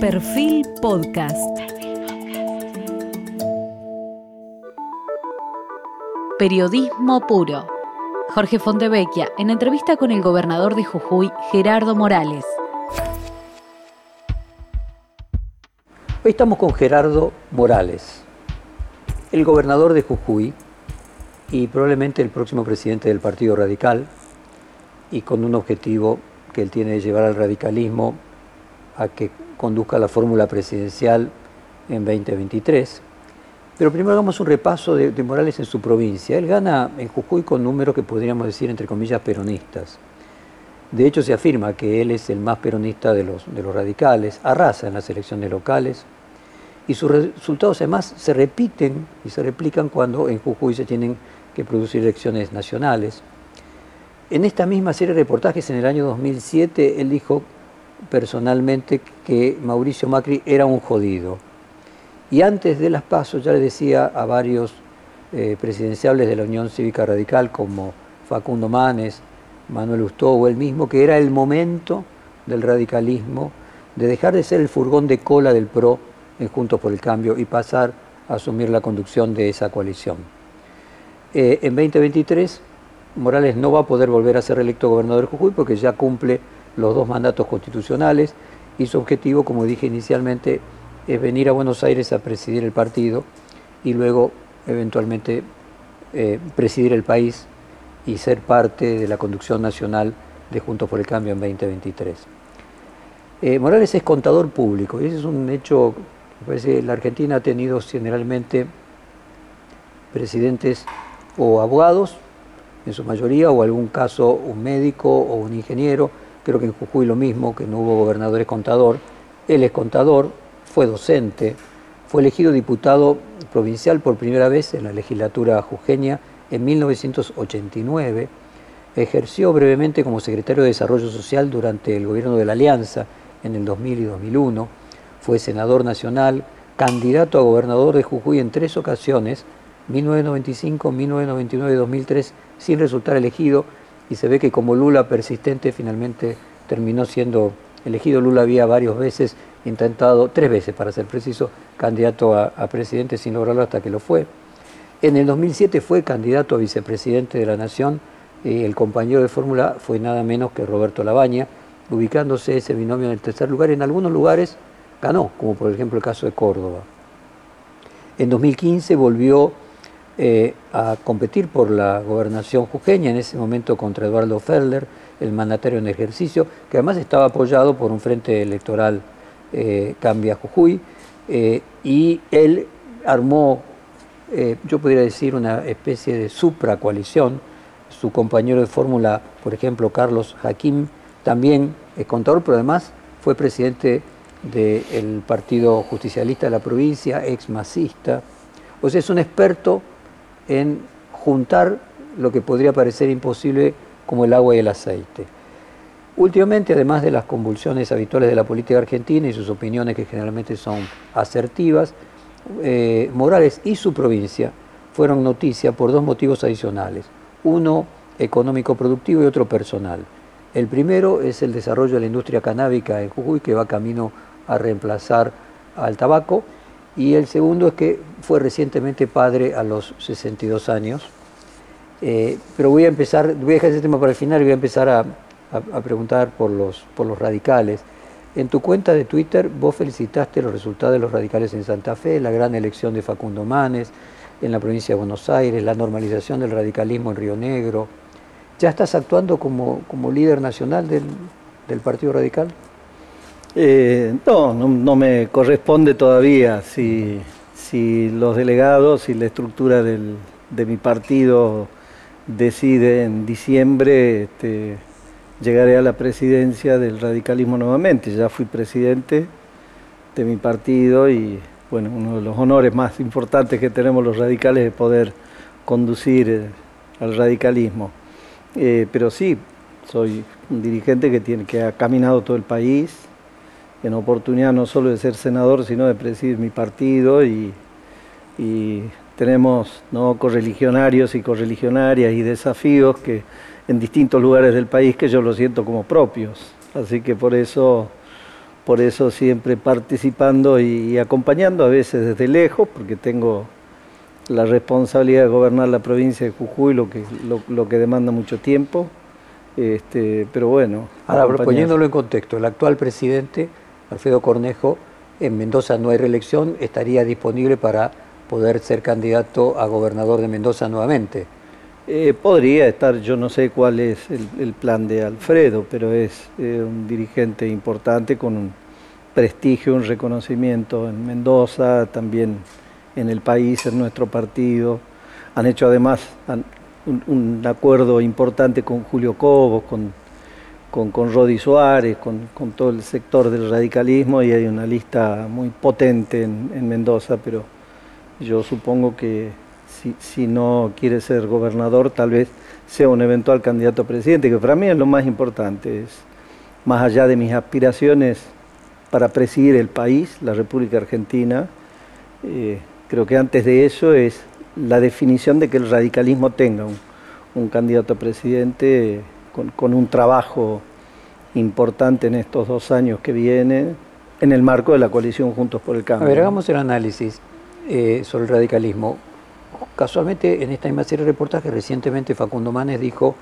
Perfil Podcast. Periodismo puro. Jorge Fontevecchia en entrevista con el gobernador de Jujuy, Gerardo Morales. Hoy estamos con Gerardo Morales, el gobernador de Jujuy y probablemente el próximo presidente del Partido Radical y con un objetivo que él tiene de llevar al radicalismo a que conduzca la fórmula presidencial en 2023. Pero primero hagamos un repaso de, Morales en su provincia. Él gana en Jujuy con números que podríamos decir, entre comillas, peronistas. De hecho, se afirma que él es el más peronista de los, de los radicales, arrasa en las elecciones locales y sus resultados además se repiten y se replican cuando en Jujuy se tienen que producir elecciones nacionales. En esta misma serie de reportajes en el año 2007, él dijo personalmente que Mauricio Macri era un jodido. Y antes de las pasos ya le decía a varios eh, presidenciables de la Unión Cívica Radical como Facundo Manes, Manuel Ustó o él mismo, que era el momento del radicalismo de dejar de ser el furgón de cola del PRO en Juntos por el Cambio y pasar a asumir la conducción de esa coalición. Eh, en 2023, Morales no va a poder volver a ser electo gobernador de Jujuy porque ya cumple los dos mandatos constitucionales y su objetivo, como dije inicialmente, es venir a Buenos Aires a presidir el partido y luego eventualmente eh, presidir el país y ser parte de la conducción nacional de Juntos por el Cambio en 2023. Eh, Morales es contador público y ese es un hecho, me parece que la Argentina ha tenido generalmente presidentes o abogados, en su mayoría, o algún caso un médico o un ingeniero, creo que en Jujuy lo mismo, que no hubo gobernadores contador. Él es contador, fue docente, fue elegido diputado provincial por primera vez en la legislatura jujeña en 1989. Ejerció brevemente como secretario de Desarrollo Social durante el gobierno de la Alianza en el 2000 y 2001. Fue senador nacional, candidato a gobernador de Jujuy en tres ocasiones, 1995, 1999 y 2003, sin resultar elegido y se ve que como Lula persistente finalmente terminó siendo elegido. Lula había varias veces intentado, tres veces para ser preciso, candidato a, presidente sin lograrlo hasta que lo fue. En el 2007 fue candidato a vicepresidente de la Nación y el compañero de fórmula fue nada menos que Roberto Labaña, ubicándose ese binomio en el tercer lugar. En algunos lugares ganó, como por ejemplo el caso de Córdoba. En 2015 volvió eh, a competir por la gobernación jujeña, en ese momento contra Eduardo Ferler, el mandatario en ejercicio, que además estaba apoyado por un frente electoral eh, Cambia Jujuy, eh, y él armó, yo podría decir, una especie de supracoalición. Su compañero de fórmula, por ejemplo, Carlos Hakim, también es contador, pero además fue presidente del Partido Justicialista de la provincia, ex masista. O sea, es un experto en juntar lo que podría parecer imposible como el agua y el aceite. Últimamente, además de las convulsiones habituales de la política argentina y sus opiniones que generalmente son asertivas, eh, Morales y su provincia fueron noticia por dos motivos adicionales, uno económico productivo y otro personal. El primero es el desarrollo de la industria canábica en Jujuy, que va camino a reemplazar al tabaco, y el segundo es que fue recientemente padre a los 62 años. Eh, pero voy a empezar, voy a dejar ese tema para el final y voy a empezar a, preguntar por los, por los radicales. En tu cuenta de Twitter vos felicitaste los resultados de los radicales en Santa Fe, la gran elección de Facundo Manes en la provincia de Buenos Aires, la normalización del radicalismo en Río Negro. ¿Ya estás actuando como, como líder nacional del, del Partido Radical? Eh, no, no, me corresponde todavía. Si, si los delegados y la estructura del, de mi partido decide en diciembre, este, llegaré a la presidencia del radicalismo nuevamente. Ya fui presidente de mi partido y bueno, uno de los honores más importantes que tenemos los radicales es poder conducir eh, al radicalismo. Eh, pero sí, soy un dirigente que, tiene, que ha caminado todo el país, en oportunidad no solo de ser senador, sino de presidir mi partido y, tenemos ¿no? correligionarios y correligionarias y desafíos que en distintos lugares del país que yo lo siento como propios. Así que por eso, por eso siempre participando y, acompañando, a veces desde lejos, porque tengo la responsabilidad de gobernar la provincia de Jujuy, lo que, lo, que demanda mucho tiempo. Este, pero bueno. Ahora, poniéndolo en contexto, el actual presidente, Alfredo Cornejo, en Mendoza no hay reelección, estaría disponible para poder ser candidato a gobernador de Mendoza nuevamente. Eh, podría estar, yo no sé cuál es el, plan de Alfredo, pero es eh, un dirigente importante con un prestigio, un reconocimiento en Mendoza, también en el país, en nuestro partido. Han hecho además un, acuerdo importante con Julio Cobos, con, con, Rodi Suárez, con, todo el sector del radicalismo y hay una lista muy potente en Mendoza, pero yo supongo que si, no quiere ser gobernador, tal vez sea un eventual candidato a presidente, que para mí es lo más importante, es más allá de mis aspiraciones para presidir el país, la República Argentina, eh, creo que antes de eso es la definición de que el radicalismo tenga un, candidato a presidente con, un trabajo importante en estos dos años que vienen, en el marco de la coalición Juntos por el Cambio. A ver, hagamos el análisis eh, sobre el radicalismo. Casualmente, en esta misma serie de reportajes, recientemente Facundo Manes dijo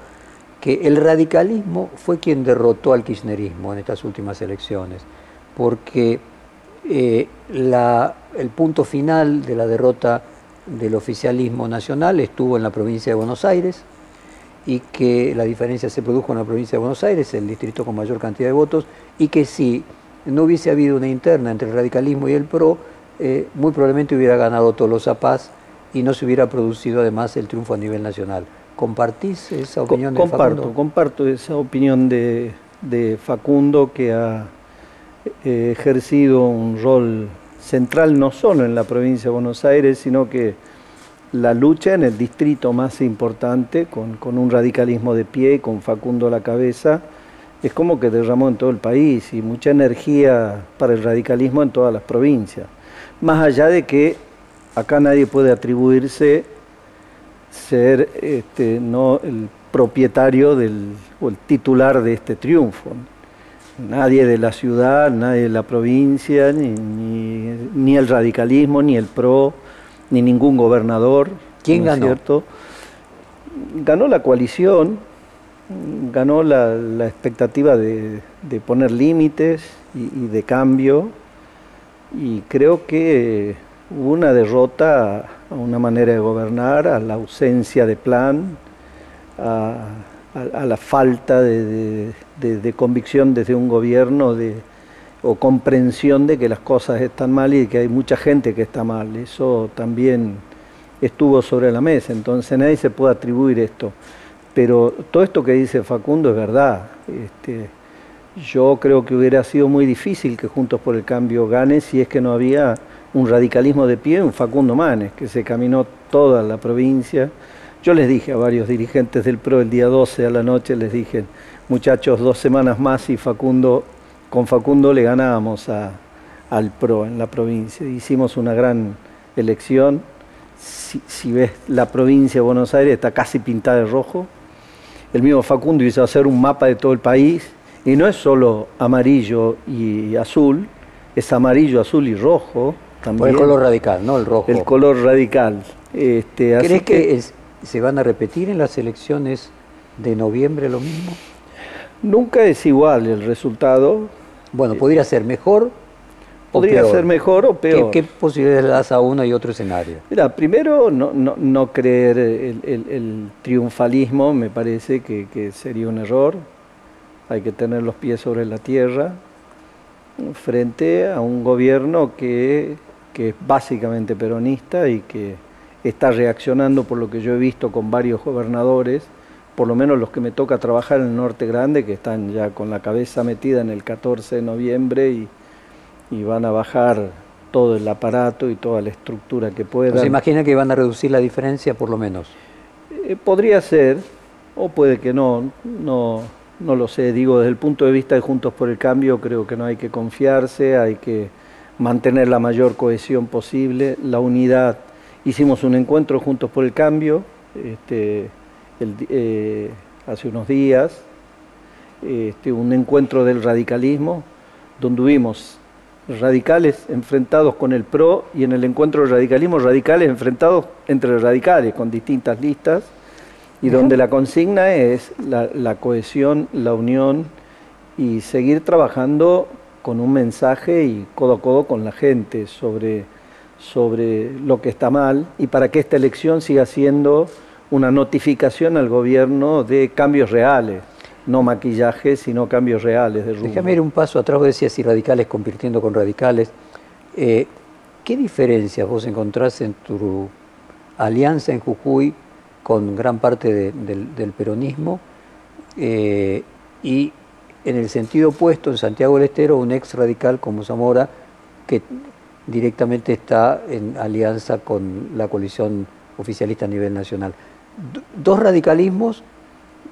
que el radicalismo fue quien derrotó al kirchnerismo en estas últimas elecciones, porque eh, el punto final de la derrota del oficialismo nacional estuvo en la provincia de Buenos Aires y que la diferencia se produjo en la provincia de Buenos Aires, el distrito con mayor cantidad de votos, y que si no hubiese habido una interna entre el radicalismo y el PRO, eh, muy probablemente hubiera ganado todos los APAS y no se hubiera producido además el triunfo a nivel nacional. ¿Compartís esa opinión de Facundo? Comparto esa opinión de, Facundo que ha eh, ejercido un rol central no solo en la provincia de Buenos Aires, sino que la lucha en el distrito más importante, con, un radicalismo de pie, con Facundo a la cabeza, es como que derramó en todo el país y mucha energía para el radicalismo en todas las provincias. Más allá de que acá nadie puede atribuirse ser este, no el propietario del, o el titular de este triunfo. Nadie de la ciudad, nadie de la provincia, ni, el radicalismo, ni el PRO, ni ningún gobernador. ¿Quién ganó? cierto? Ganó la coalición, ganó la, expectativa de, poner límites y de cambio, y creo que Hubo una derrota a una manera de gobernar, a la ausencia de plan, a, la falta de, convicción desde un gobierno de, o comprensión de que las cosas están mal y que hay mucha gente que está mal. Eso también estuvo sobre la mesa, entonces nadie se puede atribuir esto. Pero todo esto que dice Facundo es verdad. Este, yo creo que hubiera sido muy difícil que Juntos por el Cambio gane si es que no había un radicalismo de pie, un Facundo Manes, que se caminó toda la provincia. Yo les dije a varios dirigentes del PRO el día 12 a la noche, les dije, muchachos, dos semanas más y Facundo, con Facundo le ganábamos al PRO en la provincia. Hicimos una gran elección. Si, si, ves la provincia de Buenos Aires está casi pintada de rojo. El mismo Facundo hizo hacer un mapa de todo el país y no es solo amarillo y azul, es amarillo, azul y rojo el color radical, ¿no? El rojo. El color radical. Este, ¿Crees que, se van a repetir en las elecciones de noviembre lo mismo? Nunca es igual el resultado. Bueno, podría ser mejor. Podría ser mejor o peor. ¿Qué, posibilidades le das a uno y otro escenario? Mira, primero no, no, creer el, triunfalismo me parece que, que sería un error. Hay que tener los pies sobre la tierra frente a un gobierno que que es básicamente peronista y que está reaccionando por lo que yo he visto con varios gobernadores, por lo menos los que me toca trabajar en el Norte Grande, que están ya con la cabeza metida en el 14 de noviembre y, van a bajar todo el aparato y toda la estructura que puedan. ¿Se imagina que van a reducir la diferencia por lo menos? Eh, podría ser, o puede que no, no, no lo sé. Digo, desde el punto de vista de Juntos por el Cambio, creo que no hay que confiarse, hay que mantener la mayor cohesión posible, la unidad. Hicimos un encuentro juntos por el cambio este, eh, hace unos días, este, un encuentro del radicalismo, donde hubimos radicales enfrentados con el PRO y en el encuentro de radicalismo radicales enfrentados entre radicales con distintas listas y donde la consigna es la, cohesión, la unión y seguir trabajando con un mensaje y codo a codo con la gente sobre, sobre lo que está mal y para que esta elección siga siendo una notificación al gobierno de cambios reales no maquillaje, sino cambios reales de. Déjame ir un paso atrás, vos decías, y radicales convirtiendo con radicales. Eh, ¿Qué diferencias vos encontrás en tu alianza en Jujuy con gran parte del, peronismo eh, y en el sentido opuesto, en Santiago del Estero, un ex radical como Zamora que directamente está en alianza con la coalición oficialista a nivel nacional? Dos radicalismos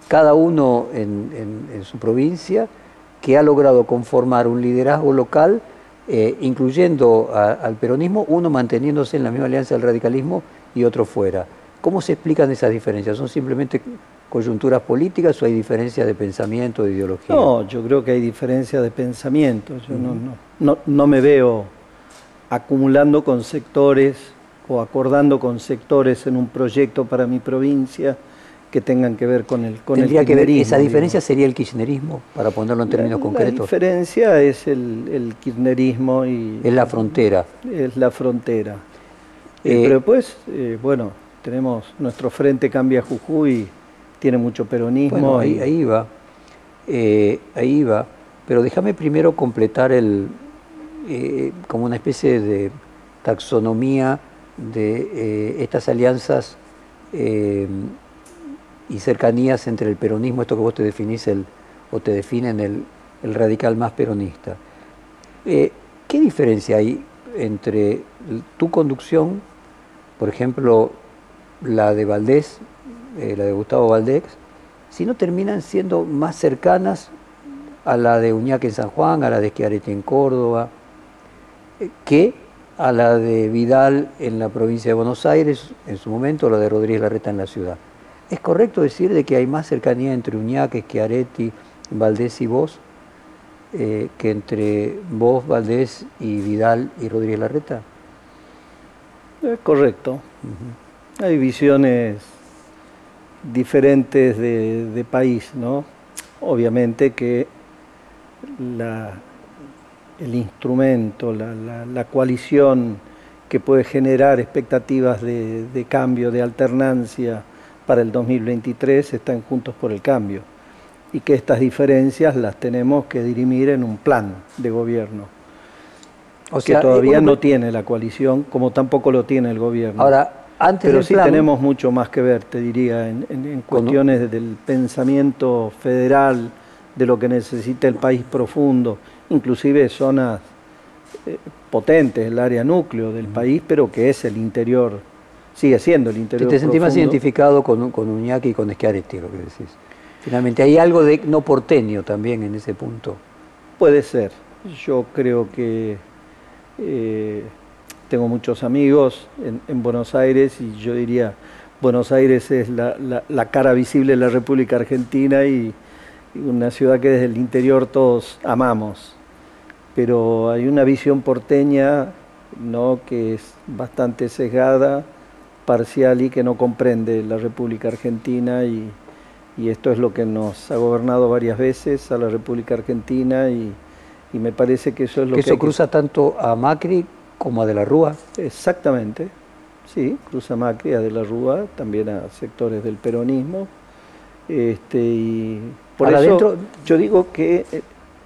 cada uno en, su provincia, que ha logrado conformar un liderazgo local, eh, incluyendo al peronismo, uno manteniéndose en la misma alianza del radicalismo y otro fuera. ¿Cómo se explican esas diferencias? ¿Son simplemente coyunturas políticas o hay diferencias de pensamiento, de ideología? No, yo creo que hay diferencias de pensamiento. Yo no, no, no me veo acumulando con sectores o acordando con sectores en un proyecto para mi provincia que tengan que ver con el con Tendría que ver, esa diferencia sería el kirchnerismo, para ponerlo en términos concretos. La diferencia es el, kirchnerismo y... Es la frontera. Es la frontera. Eh, pero después, eh, bueno, tenemos nuestro Frente Cambia Jujuy, tiene mucho peronismo. ahí, ahí va, eh, ahí va. Pero déjame primero completar el, como una especie de taxonomía de estas alianzas y cercanías entre el peronismo, esto que vos te definís el, o te definen el, el radical más peronista. Eh, ¿Qué diferencia hay entre tu conducción, por ejemplo, la de Valdés, eh, la de Gustavo Valdés, si no terminan siendo más cercanas a la de Uñaque en San Juan, a la de Schiaretti en Córdoba, eh, que a la de Vidal en la provincia de Buenos Aires en su momento, la de Rodríguez Larreta en la ciudad? ¿Es correcto decir de que hay más cercanía entre Uñaque, Schiaretti, Valdés y vos eh, que entre vos, Valdés y Vidal y Rodríguez Larreta? Es correcto. Hay visiones diferentes de, país, ¿no? Obviamente que el instrumento, la, coalición que puede generar expectativas de cambio, de alternancia, para el 2023 están juntos por el cambio y que estas diferencias las tenemos que dirimir en un plan de gobierno. O que todavía no tiene la coalición, como tampoco lo tiene el gobierno. Ahora, antes Pero sí tenemos mucho más que ver, te diría, en, cuestiones del pensamiento federal, de lo que necesita el país profundo, inclusive zonas eh, potentes, el área núcleo del país, pero que es el interior sigue siendo el interior. Te sentís más identificado con, con Uñaki y con Schiaretti, lo que decís. Finalmente, ¿hay algo de no porteño también en ese punto? Puede ser. Yo creo que eh, tengo muchos amigos en, Buenos Aires y yo diría, Buenos Aires es la, cara visible de la República Argentina y, y una ciudad que desde el interior todos amamos. Pero hay una visión porteña ¿no? que es bastante sesgada parcial y que no comprende la República Argentina y, esto es lo que nos ha gobernado varias veces a la República Argentina y, me parece que eso es lo que... eso cruza tanto a Macri como a De la Rúa. Exactamente, sí, cruza Macri, a De la Rúa, también a sectores del peronismo. Este, y por eso yo digo que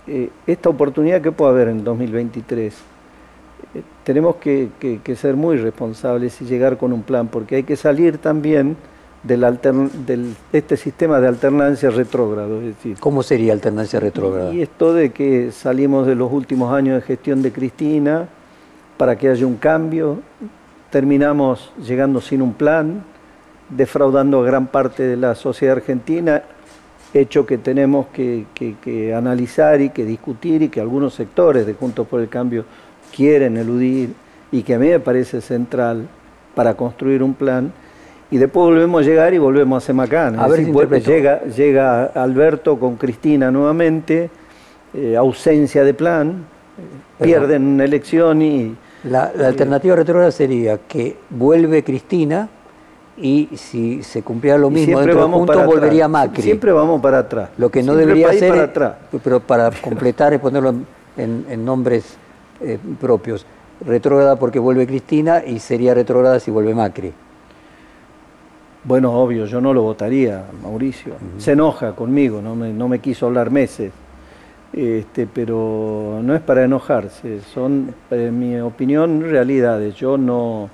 eh, eh, esta oportunidad que puede haber en 2023 tenemos que, ser muy responsables y llegar con un plan, porque hay que salir también del, del este sistema de alternancia retrógrado. Es decir, ¿Cómo sería alternancia retrógrada? Y esto de que salimos de los últimos años de gestión de Cristina para que haya un cambio, terminamos llegando sin un plan, defraudando a gran parte de la sociedad argentina, hecho que tenemos que, que analizar y que discutir y que algunos sectores de Juntos por el Cambio quieren eludir y que a mí me parece central para construir un plan. Y después volvemos a llegar y volvemos a Semacán. A ver si llega, llega Alberto con Cristina nuevamente, eh, ausencia de plan, pierden una elección y... La, alternativa retrógrada sería que vuelve Cristina y si se cumpliera lo mismo dentro del punto volvería Macri. Siempre vamos para atrás. Lo que no debería ser, pero para completar es ponerlo en, nombres eh, propios. Retrógrada porque vuelve Cristina y sería retrógrada si vuelve Macri. Bueno, obvio, yo no lo votaría, Mauricio. Se enoja conmigo, no me, no me quiso hablar meses. Este, pero no es para enojarse, son, en mi opinión, realidades. Yo no,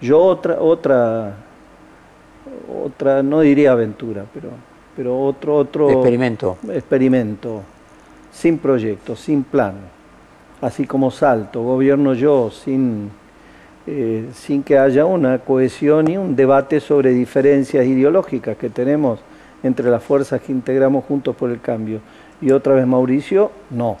yo otra, otra, otra, no diría aventura, pero, pero otro, otro experimento, experimento, sin proyecto, sin plan, así como salto, gobierno yo, sin eh, sin que haya una cohesión y un debate sobre diferencias ideológicas que tenemos entre las fuerzas que integramos juntos por el cambio. Y otra vez Mauricio, no.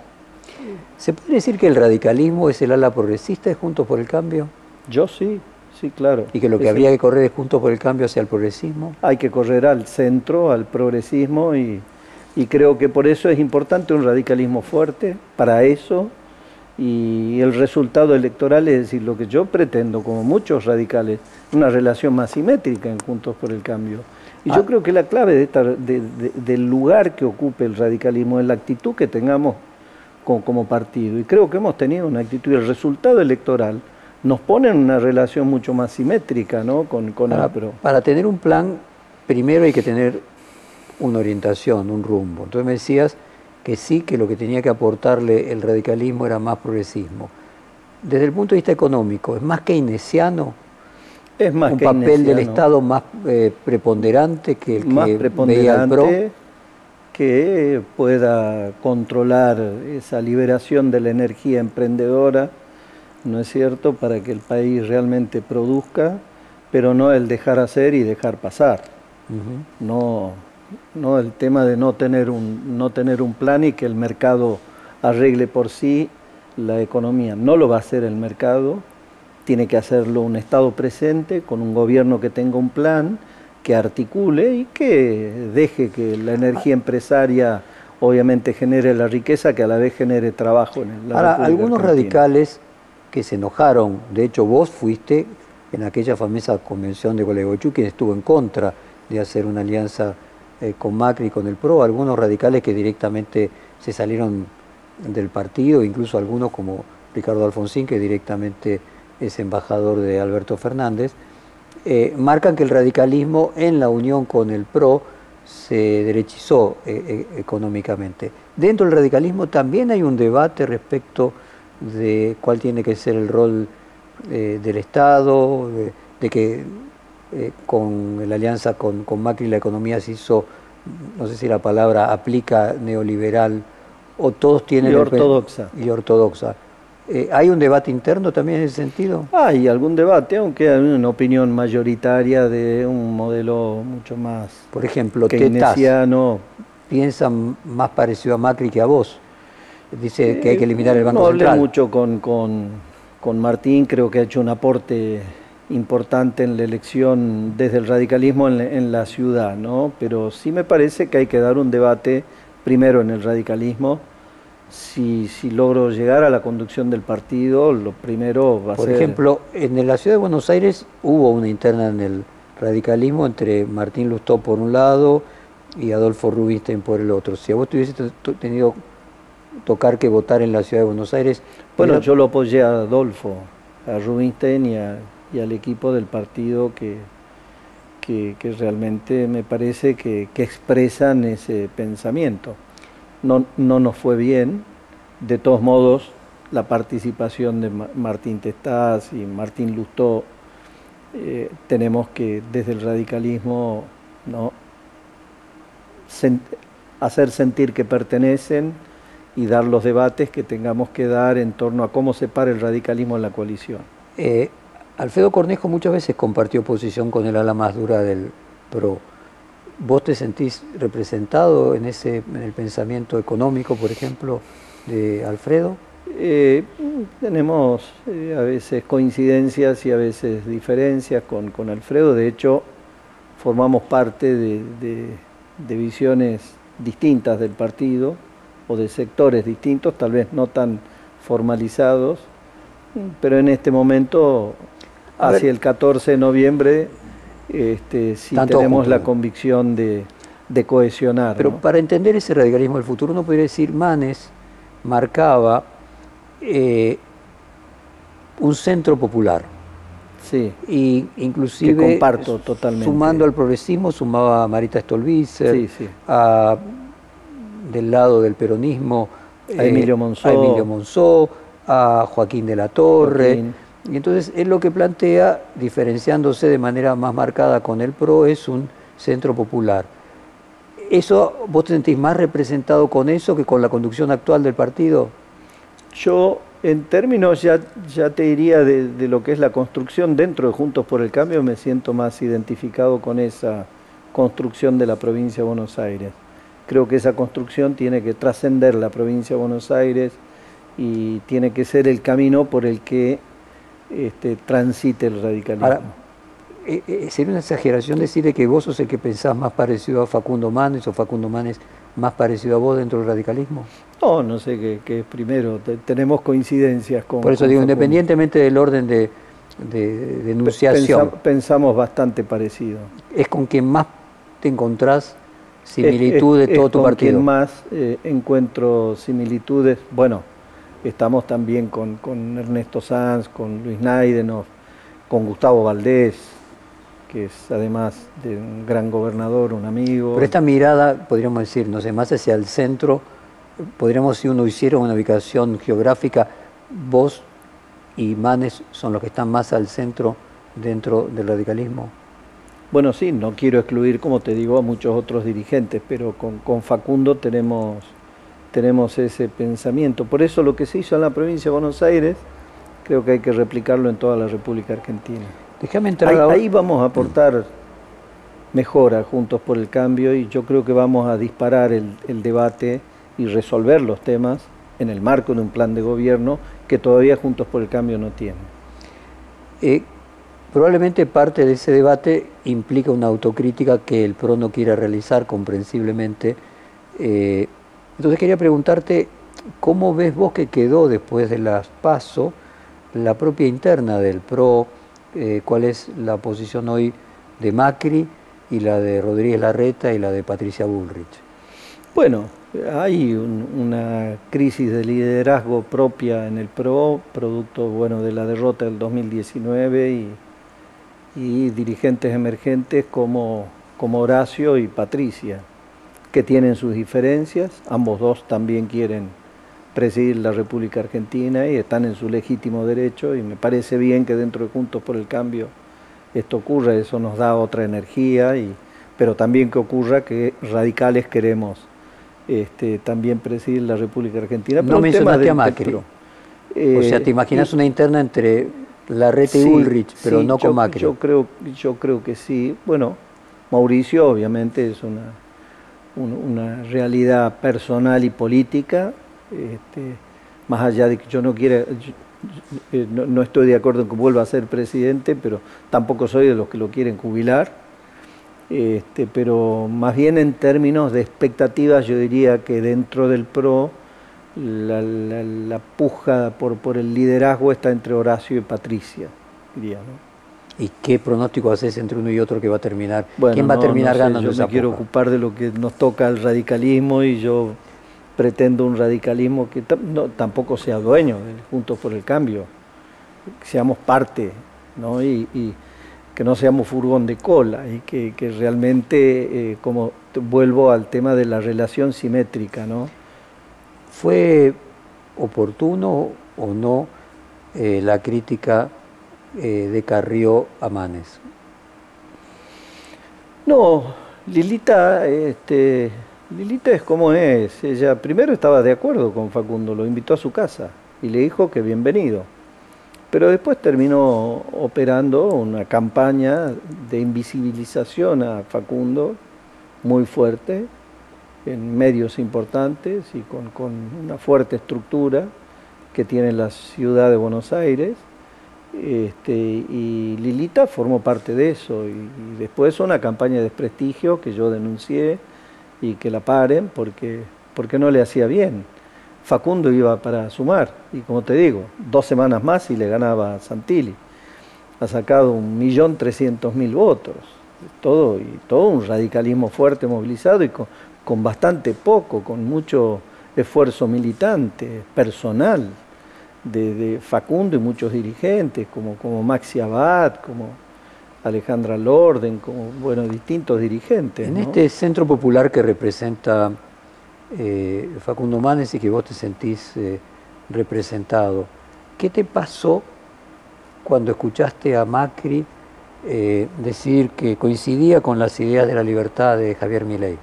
¿Se puede decir que el radicalismo es el ala progresista de Juntos por el Cambio? Yo sí, sí, claro. ¿Y que lo que habría que correr es Juntos por el Cambio hacia el progresismo? Hay que correr al centro, al progresismo y, y creo que por eso es importante un radicalismo fuerte, para eso y el resultado electoral es decir, lo que yo pretendo, como muchos radicales, una relación más simétrica en Juntos por el Cambio. Y yo ah. creo que la clave de del lugar que ocupe el radicalismo es la actitud que tengamos como, partido. Y creo que hemos tenido una actitud y el resultado electoral nos pone en una relación mucho más simétrica ¿no? con, con para, Para tener un plan, primero hay que tener una orientación, un rumbo. Entonces me decías que sí que lo que tenía que aportarle el radicalismo era más progresismo. Desde el punto de vista económico, ¿es más keynesiano? Es más un papel del Estado más eh, preponderante que el más que preponderante PRO? que pueda controlar esa liberación de la energía emprendedora, ¿no es cierto?, para que el país realmente produzca, pero no el dejar hacer y dejar pasar. No ¿no? el tema de no tener, un, no tener un plan y que el mercado arregle por sí la economía. No lo va a hacer el mercado, tiene que hacerlo un Estado presente con un gobierno que tenga un plan, que articule y que deje que la energía empresaria obviamente genere la riqueza que a la vez genere trabajo en la Ahora, algunos radicales que se enojaron, de hecho vos fuiste en aquella famosa convención de Gualeguaychú quien estuvo en contra de hacer una alianza eh, con Macri y con el PRO, algunos radicales que directamente se salieron del partido, incluso algunos como Ricardo Alfonsín, que directamente es embajador de Alberto Fernández, eh, marcan que el radicalismo en la unión con el PRO se derechizó eh, económicamente. Dentro del radicalismo también hay un debate respecto de cuál tiene que ser el rol del Estado, de que eh, con la alianza con, con, Macri la economía se hizo, no sé si la palabra aplica neoliberal, o todos tienen... Y ortodoxa. y ortodoxa. Eh, ¿Hay un debate interno también en ese sentido? Hay algún debate, aunque hay una opinión mayoritaria de un modelo mucho más Por ejemplo, keynesiano. piensa más parecido a Macri que a vos. Dice que hay que eliminar el Banco no Central. hablé mucho con, con, con Martín, creo que ha hecho un aporte importante en la elección desde el radicalismo en, la ciudad, ¿no? Pero sí me parece que hay que dar un debate primero en el radicalismo. Si, si logro llegar a la conducción del partido, lo primero va a ser... Por ejemplo, en la ciudad de Buenos Aires hubo una interna en el radicalismo entre Martín Lustó por un lado y Adolfo Rubinstein por el otro. Si a vos tuviese tenido tocar que votar en la ciudad de Buenos Aires... Bueno, yo lo apoyé a Adolfo, a Rubinstein y a y al equipo del partido que, que, realmente me parece que, expresan ese pensamiento. No, no nos fue bien, de todos modos la participación de Martín Testaz y Martín Lustó, eh, tenemos que desde el radicalismo ¿no? hacer sentir que pertenecen y dar los debates que tengamos que dar en torno a cómo se para el radicalismo en la coalición. Eh, Alfredo Cornejo muchas veces compartió posición con el ala más dura del PRO. ¿Vos te sentís representado en, ese, en el pensamiento económico, por ejemplo, de Alfredo? Eh, tenemos eh, a veces coincidencias y a veces diferencias con, con Alfredo. De hecho, formamos parte de, de, visiones distintas del partido, o de sectores distintos, tal vez no tan formalizados, pero en este momento, hacia el 14 de noviembre, este, sí tenemos la convicción de, cohesionar. Pero para entender ese radicalismo del futuro, uno podría decir, Manes marcaba eh, un centro popular. Sí. Y inclusive comparto totalmente. sumando al progresismo sumaba a Marita Stolbizer, del lado del peronismo a Emilio Monzó, a, Emilio Monzó, a Joaquín de la Torre. Y entonces él lo que plantea, diferenciándose de manera más marcada con el PRO, es un centro popular. ¿Eso vos te sentís más representado con eso que con la conducción actual del partido? Yo, en términos, ya, ya te diría de, lo que es la construcción dentro de Juntos por el Cambio, me siento más identificado con esa construcción de la provincia de Buenos Aires. Creo que esa construcción tiene que trascender la provincia de Buenos Aires y tiene que ser el camino por el que este, transite el radicalismo. Eh, eh, ¿Sería una exageración decirle que vos sos el que pensás más parecido a Facundo Manes o Facundo Manes más parecido a vos dentro del radicalismo? No, no sé qué, es primero. tenemos coincidencias con. Por eso digo, independientemente del orden de, de, enunciación. pensamos bastante parecido. ¿Es con quien más te encontrás similitudes de todo tu partido? Con quien más eh, encuentro similitudes. Bueno, estamos también con, con Ernesto Sanz, con Luis Naidenov, con Gustavo Valdés que es además de un gran gobernador, un amigo. Pero esta mirada, podríamos decir, no sé, más hacia el centro, podríamos, si uno hiciera una ubicación geográfica, vos y Manes son los que están más al centro dentro del radicalismo. Bueno, sí, no quiero excluir, como te digo, a muchos otros dirigentes, pero con, con Facundo tenemos, tenemos ese pensamiento. Por eso lo que se hizo en la provincia de Buenos Aires, creo que hay que replicarlo en toda la República Argentina. Déjame entrar ahí, ahí vamos a aportar mejora juntos por el cambio y yo creo que vamos a disparar el, debate y resolver los temas en el marco de un plan de gobierno que todavía Juntos por el Cambio no tiene. Eh, probablemente parte de ese debate implica una autocrítica que el PRO no quiere realizar comprensiblemente. Eh, entonces quería preguntarte, ¿cómo ves vos que quedó después de las PASO la propia interna del PRO? Eh, cuál es la posición hoy de Macri y la de Rodríguez Larreta y la de Patricia Bullrich. Bueno, hay una crisis de liderazgo propia en el PRO, producto bueno, de la derrota del 2019 y, y dirigentes emergentes como, como Horacio y Patricia, que tienen sus diferencias, ambos dos también quieren presidir la República Argentina y están en su legítimo derecho y me parece bien que dentro de Juntos por el Cambio esto ocurra, eso nos da otra energía, y, pero también que ocurra que radicales queremos este, también presidir la República Argentina. no mencionaste a Macri. o sea, ¿te imaginas una interna entre Larreta y Ulrich, pero no con Macri? Yo creo, yo creo que sí. Bueno, Mauricio obviamente es una, una realidad personal y política, este, más allá de que yo no quiera, eh, no, estoy de acuerdo en que vuelva a ser presidente, pero tampoco soy de los que lo quieren jubilar. Este, pero más bien en términos de expectativas, yo diría que dentro del PRO la, puja por, por el liderazgo está entre Horacio y Patricia, diría. ¿Y qué pronóstico haces entre uno y otro que va a terminar? ¿Quién va a terminar ganando? Yo me quiero ocupar de lo que nos toca el radicalismo y yo pretendo un radicalismo que no, tampoco sea dueño del Juntos por el Cambio, que seamos parte, ¿no? Y, que no seamos furgón de cola y que, realmente, eh, como vuelvo al tema de la relación simétrica, ¿no? ¿Fue oportuno o no eh, la crítica eh, de Carrió a Manes? No, Lilita, este, Lilita es como es. Ella primero estaba de acuerdo con Facundo, lo invitó a su casa y le dijo que bienvenido. Pero después terminó operando una campaña de invisibilización a Facundo muy fuerte, en medios importantes y con, una fuerte estructura que tiene la ciudad de Buenos Aires. Este, y Lilita formó parte de eso. Y, y después una campaña de desprestigio que yo denuncié y que la paren porque, porque no le hacía bien. Facundo iba para sumar, y como te digo, dos semanas más y le ganaba a Santilli. Ha sacado un millón trescientos mil votos, todo, y todo un radicalismo fuerte, movilizado y con, con bastante poco, con mucho esfuerzo militante, personal, de, Facundo y muchos dirigentes, como, como Maxi Abad, como Alejandra Lorden, como bueno, distintos dirigentes. En este centro popular que representa eh, Facundo Manes y que vos te sentís eh, representado, ¿qué te pasó cuando escuchaste a Macri eh, decir que coincidía con las ideas de la libertad de Javier Milei?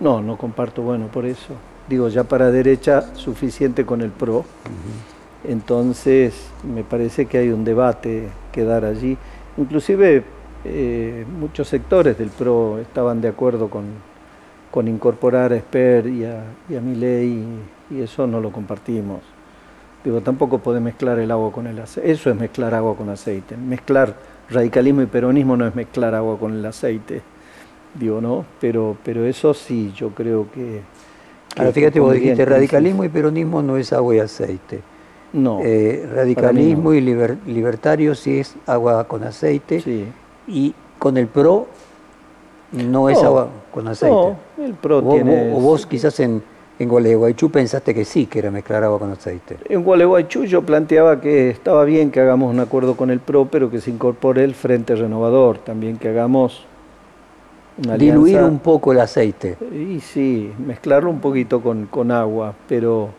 No, no comparto, bueno, por eso. Digo, ya para derecha suficiente con el PRO. Entonces, me parece que hay un debate que dar allí. Inclusive eh, muchos sectores del PRO estaban de acuerdo con, con incorporar a Esper y a, y a Milei y eso no lo compartimos. Digo, tampoco puede mezclar el agua con el aceite. Eso es mezclar agua con aceite. Mezclar radicalismo y peronismo no es mezclar agua con el aceite. Digo, ¿no? Pero, pero eso sí, yo creo que... Ahora fíjate, vos dijiste, radicalismo y peronismo no es agua y aceite. No. Eh, radicalismo y libertario sí es agua con aceite. Sí. Y con el PRO no, es agua con aceite. No, el PRO o, tiene... O vos quizás en, en Gualeguaychú pensaste que sí, que era mezclar agua con aceite. En Gualeguaychú yo planteaba que estaba bien que hagamos un acuerdo con el PRO, pero que se incorpore el Frente Renovador, también que hagamos una Diluir un poco el aceite. Y sí, mezclarlo un poquito con, con agua, pero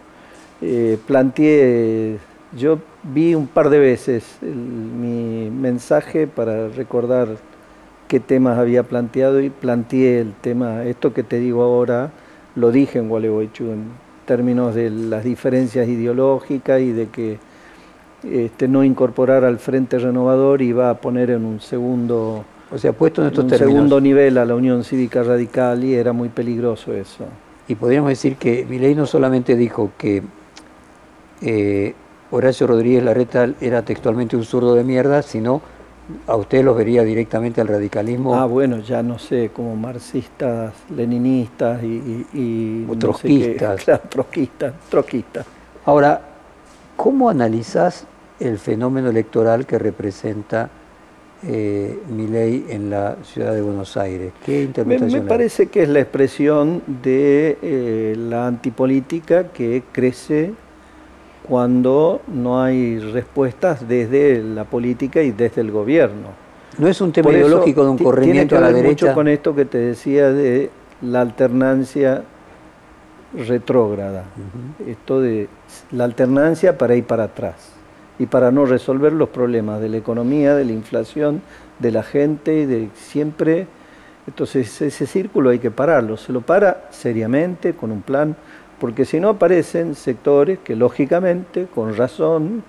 eh, planteé, yo vi un par de veces mi mensaje para recordar qué temas había planteado y planteé el tema, esto que te digo ahora, lo dije en Gualeguaychú en términos de las diferencias ideológicas y de que este, no incorporar al Frente Renovador iba a poner en un segundo, o sea, puesto en estos un segundo nivel a la Unión Cívica Radical y era muy peligroso eso. Y podríamos decir que Milei no solamente dijo que eh, Horacio Rodríguez Larreta era textualmente un zurdo de mierda, sino a usted los vería directamente al radicalismo. Ah, bueno, ya no sé, como marxistas, leninistas y... y, o trotskistas. claro, trotskistas, trotskistas. Ahora, ¿cómo analizás el fenómeno electoral que representa eh, mi ley en la ciudad de Buenos Aires? ¿Qué interpretación Me, me parece que es la expresión de eh, la antipolítica que crece cuando no hay respuestas desde la política y desde el gobierno. ¿No es un tema ideológico de un corrimiento a la derecha? mucho con esto que te decía de la alternancia retrógrada, esto de la alternancia para ir para atrás y para no resolver los problemas de la economía, de la inflación, de la gente y de siempre. Entonces ese círculo hay que pararlo, se lo para seriamente con un plan porque si no aparecen sectores que lógicamente, con razón,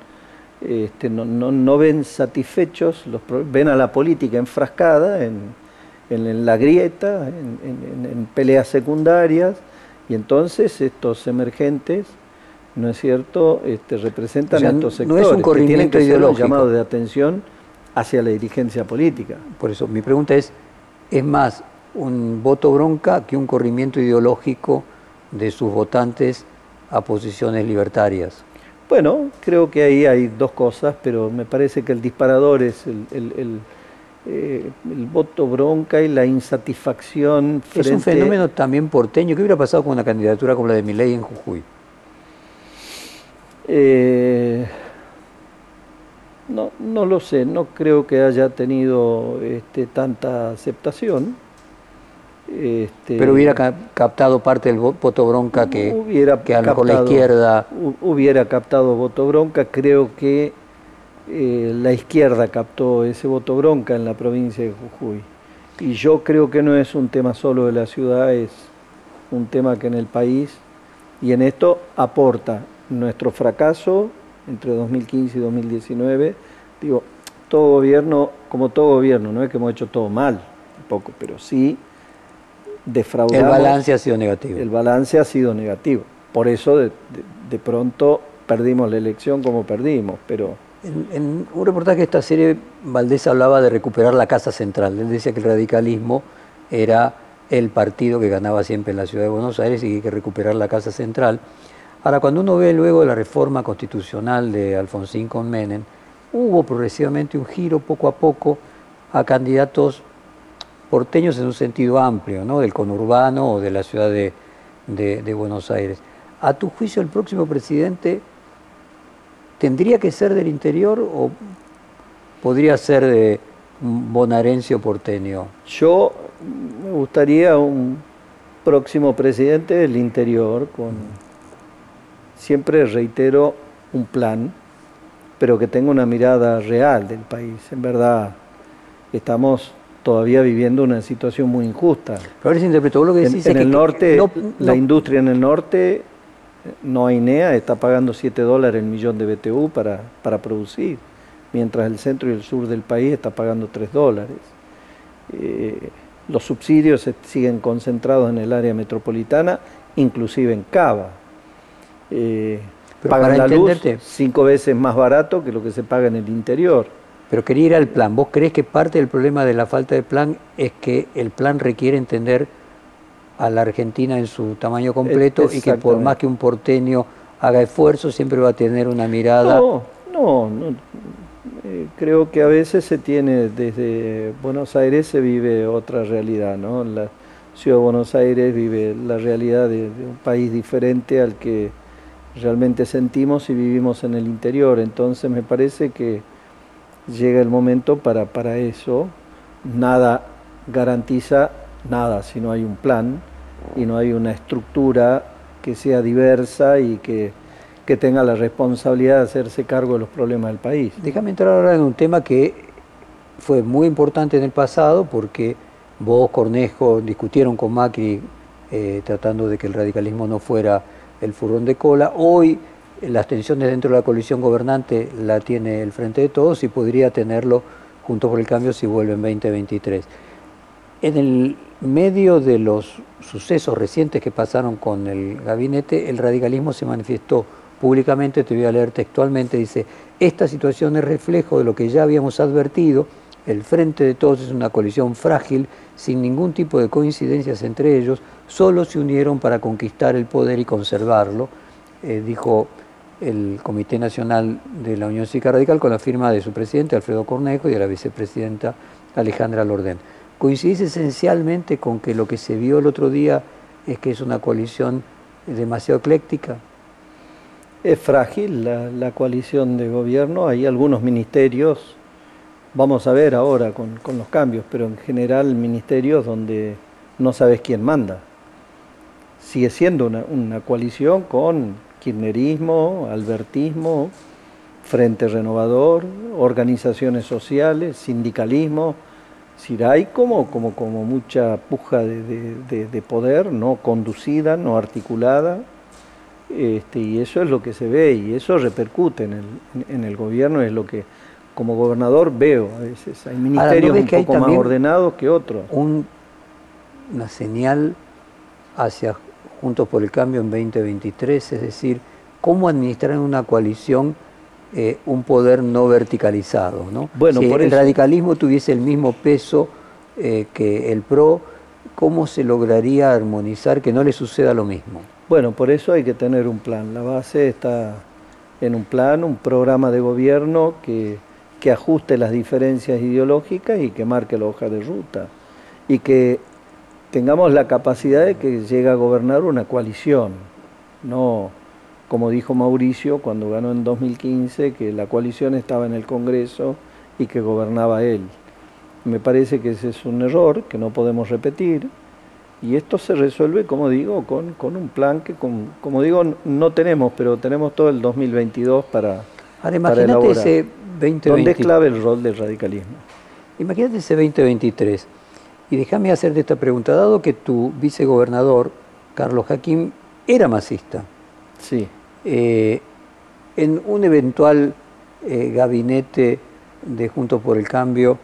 este, no, ven satisfechos, los, ven a la política enfrascada en, la grieta, en, peleas secundarias, y entonces estos emergentes, ¿no es cierto?, este, representan a estos sectores no es un corrimiento que ideológico. llamado de atención hacia la dirigencia política. Por eso, mi pregunta es, ¿es más un voto bronca que un corrimiento ideológico de sus votantes a posiciones libertarias? Bueno, creo que ahí hay dos cosas, pero me parece que el disparador es el, eh, voto bronca y la insatisfacción. Es un fenómeno también porteño. ¿Qué hubiera pasado con una candidatura como la de Milei en Jujuy? Eh, no, no lo sé, no creo que haya tenido este, tanta aceptación. Este, Pero hubiera captado parte del voto bronca que, hubiera que a lo mejor la izquierda... Hubiera captado voto bronca, creo que eh, la izquierda captó ese voto bronca en la provincia de Jujuy. Y yo creo que no es un tema solo de la ciudad, es un tema que en el país, y en esto aporta nuestro fracaso entre 2015 y 2019. Digo, todo gobierno, como todo gobierno, no es que hemos hecho todo mal, tampoco, pero sí defraudamos. El balance ha sido negativo. El balance ha sido negativo. Por eso de, pronto perdimos la elección como perdimos, pero... En, un reportaje de esta serie, Valdés hablaba de recuperar la casa central. Él decía que el radicalismo era el partido que ganaba siempre en la ciudad de Buenos Aires y que hay que recuperar la Casa Central. Ahora, cuando uno ve luego la reforma constitucional de Alfonsín con Menem, hubo progresivamente un giro poco a poco a candidatos porteños en un sentido amplio, ¿no? del conurbano o de la ciudad de, de Buenos Aires. A tu juicio, el próximo presidente tendría que ser del interior o podría ser de bonaerense o porteño? Yo me gustaría un próximo presidente del interior con, siempre reitero, un plan, pero que tenga una mirada real del país. En verdad, estamos todavía viviendo una situación muy injusta. Pero a ver si interpreto lo que decís. En, el norte, la industria en el norte, no hay NEA, está pagando 7 dólares el millón de BTU para, para producir, mientras el centro y el sur del país está pagando 3 dólares. Eh, los subsidios siguen concentrados en el área metropolitana, inclusive en Cava. Eh, pagan la luz cinco veces más barato que lo que se paga en el interior. Pero quería ir al plan. ¿Vos crees que parte del problema de la falta de plan es que el plan requiere entender a la Argentina en su tamaño completo y que por más que un porteño haga esfuerzo, siempre va a tener una mirada... No, no, no eh, creo que a veces se tiene, desde Buenos Aires se vive otra realidad, ¿no? La ciudad de Buenos Aires vive la realidad de, un país diferente al que realmente sentimos y vivimos en el interior. Entonces me parece que llega el momento para, para eso. Nada garantiza nada si no hay un plan y no hay una estructura que sea diversa y que que tenga la responsabilidad de hacerse cargo de los problemas del país. Déjame entrar ahora en un tema que fue muy importante en el pasado porque vos, Cornejo, discutieron con Macri eh, tratando de que el radicalismo no fuera el furrón de cola. Hoy las tensiones dentro de la coalición gobernante la tiene el Frente de Todos y podría tenerlo junto por el cambio si vuelve en 2023. En el medio de los sucesos recientes que pasaron con el gabinete, el radicalismo se manifestó públicamente, te voy a leer textualmente, dice, esta situación es reflejo de lo que ya habíamos advertido, el frente de todos es una coalición frágil, sin ningún tipo de coincidencias entre ellos, solo se unieron para conquistar el poder y conservarlo, eh, dijo el Comité Nacional de la Unión Cívica Radical con la firma de su presidente Alfredo Cornejo y de la vicepresidenta Alejandra Lordén. ¿Coincidís esencialmente con que lo que se vio el otro día es que es una coalición demasiado ecléctica? Es frágil la, coalición de gobierno, hay algunos ministerios, vamos a ver ahora con, los cambios, pero en general ministerios donde no sabes quién manda. Sigue siendo una, coalición con kirchnerismo, albertismo, Frente Renovador, organizaciones sociales, sindicalismo. Si hay como, como, como mucha puja de poder, no conducida, no articulada, este, y eso es lo que se ve y eso repercute en el, en el gobierno, es lo que como gobernador veo a veces. Hay ministerios un poco más ordenados que otros. una señal hacia Juntos por el Cambio en 2023, es decir, cómo administrar en una coalición eh, un poder no verticalizado. ¿no? Bueno, si por el radicalismo tuviese el mismo peso eh, que el PRO, ¿cómo se lograría armonizar que no le suceda lo mismo? Bueno, por eso hay que tener un plan. La base está en un plan, un programa de gobierno que, ajuste las diferencias ideológicas y que marque la hoja de ruta. Y que tengamos la capacidad de que llegue a gobernar una coalición, no como dijo Mauricio cuando ganó en 2015, que la coalición estaba en el Congreso y que gobernaba él. Me parece que ese es un error que no podemos repetir y esto se resuelve, como digo, con, un plan que, como digo, no tenemos, pero tenemos todo el 2022 para, Ahora, imagínate ese 2023. Donde es clave el rol del radicalismo. Imagínate ese 2023. Y déjame hacerte esta pregunta. Dado que tu vicegobernador, Carlos Jaquín, era masista. Sí. Eh, en un eventual eh, gabinete de Juntos por el Cambio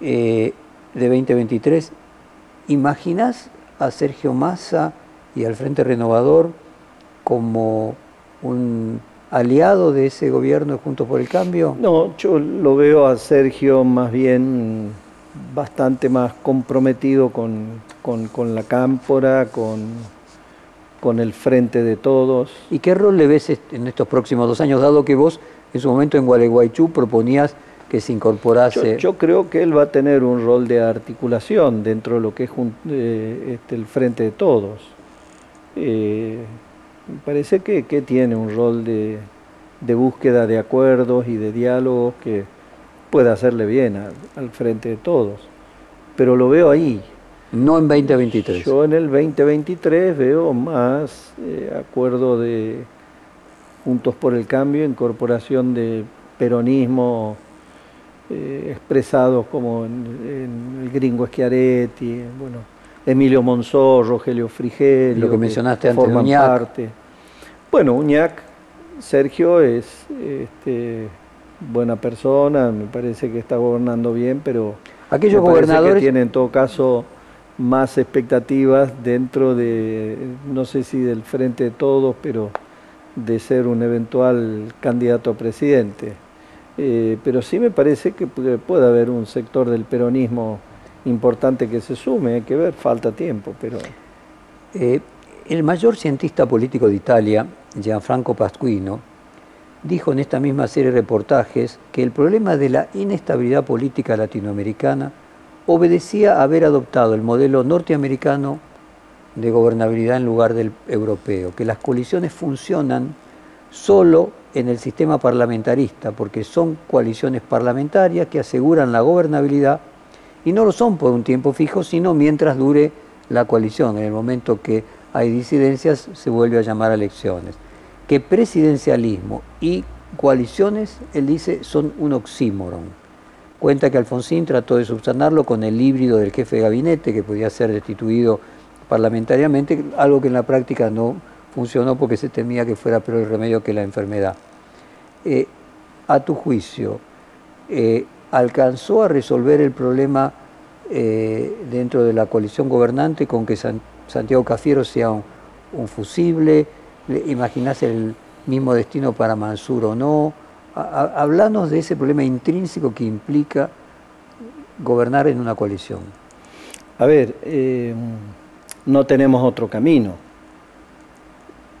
eh, de 2023, ¿imaginas a Sergio Massa y al Frente Renovador como un aliado de ese gobierno Juntos por el Cambio? No, yo lo veo a Sergio más bien bastante más comprometido con, con, la cámpora, con, con el frente de todos. ¿Y qué rol le ves en estos próximos dos años, dado que vos en su momento en Gualeguaychú proponías que se incorporase? Yo, creo que él va a tener un rol de articulación dentro de lo que es eh, este, el frente de todos. Eh, parece que, que, tiene un rol de, de, búsqueda de acuerdos y de diálogos que puede hacerle bien al frente de todos. Pero lo veo ahí. No en 2023. Yo en el 2023 veo más eh, acuerdo de Juntos por el Cambio, incorporación de peronismo eh, expresados como en, el gringo Schiaretti, bueno, Emilio Monzó, Rogelio Frigerio. Lo que mencionaste antes, forman parte. Bueno, Uñac, Sergio es este, buena persona, me parece que está gobernando bien, pero aquellos gobernadores que tienen en todo caso más expectativas dentro de, no sé si del frente de todos, pero de ser un eventual candidato a presidente. Eh, pero sí me parece que puede haber un sector del peronismo importante que se sume, hay que ver, falta tiempo, pero... Eh, el mayor cientista político de Italia, Gianfranco Pasquino, dijo en esta misma serie de reportajes que el problema de la inestabilidad política latinoamericana obedecía a haber adoptado el modelo norteamericano de gobernabilidad en lugar del europeo, que las coaliciones funcionan solo en el sistema parlamentarista, porque son coaliciones parlamentarias que aseguran la gobernabilidad y no lo son por un tiempo fijo, sino mientras dure la coalición. En el momento que hay disidencias se vuelve a llamar a elecciones. Que presidencialismo y coaliciones, él dice, son un oxímoron. Cuenta que Alfonsín trató de subsanarlo con el híbrido del jefe de gabinete, que podía ser destituido parlamentariamente, algo que en la práctica no funcionó porque se temía que fuera peor el remedio que la enfermedad. Eh, a tu juicio, eh, ¿alcanzó a resolver el problema eh, dentro de la coalición gobernante con que Santiago Cafiero sea un, fusible? ¿Imaginás el mismo destino para Mansur o no? Hablanos de ese problema intrínseco que implica gobernar en una coalición. A ver, no tenemos otro camino.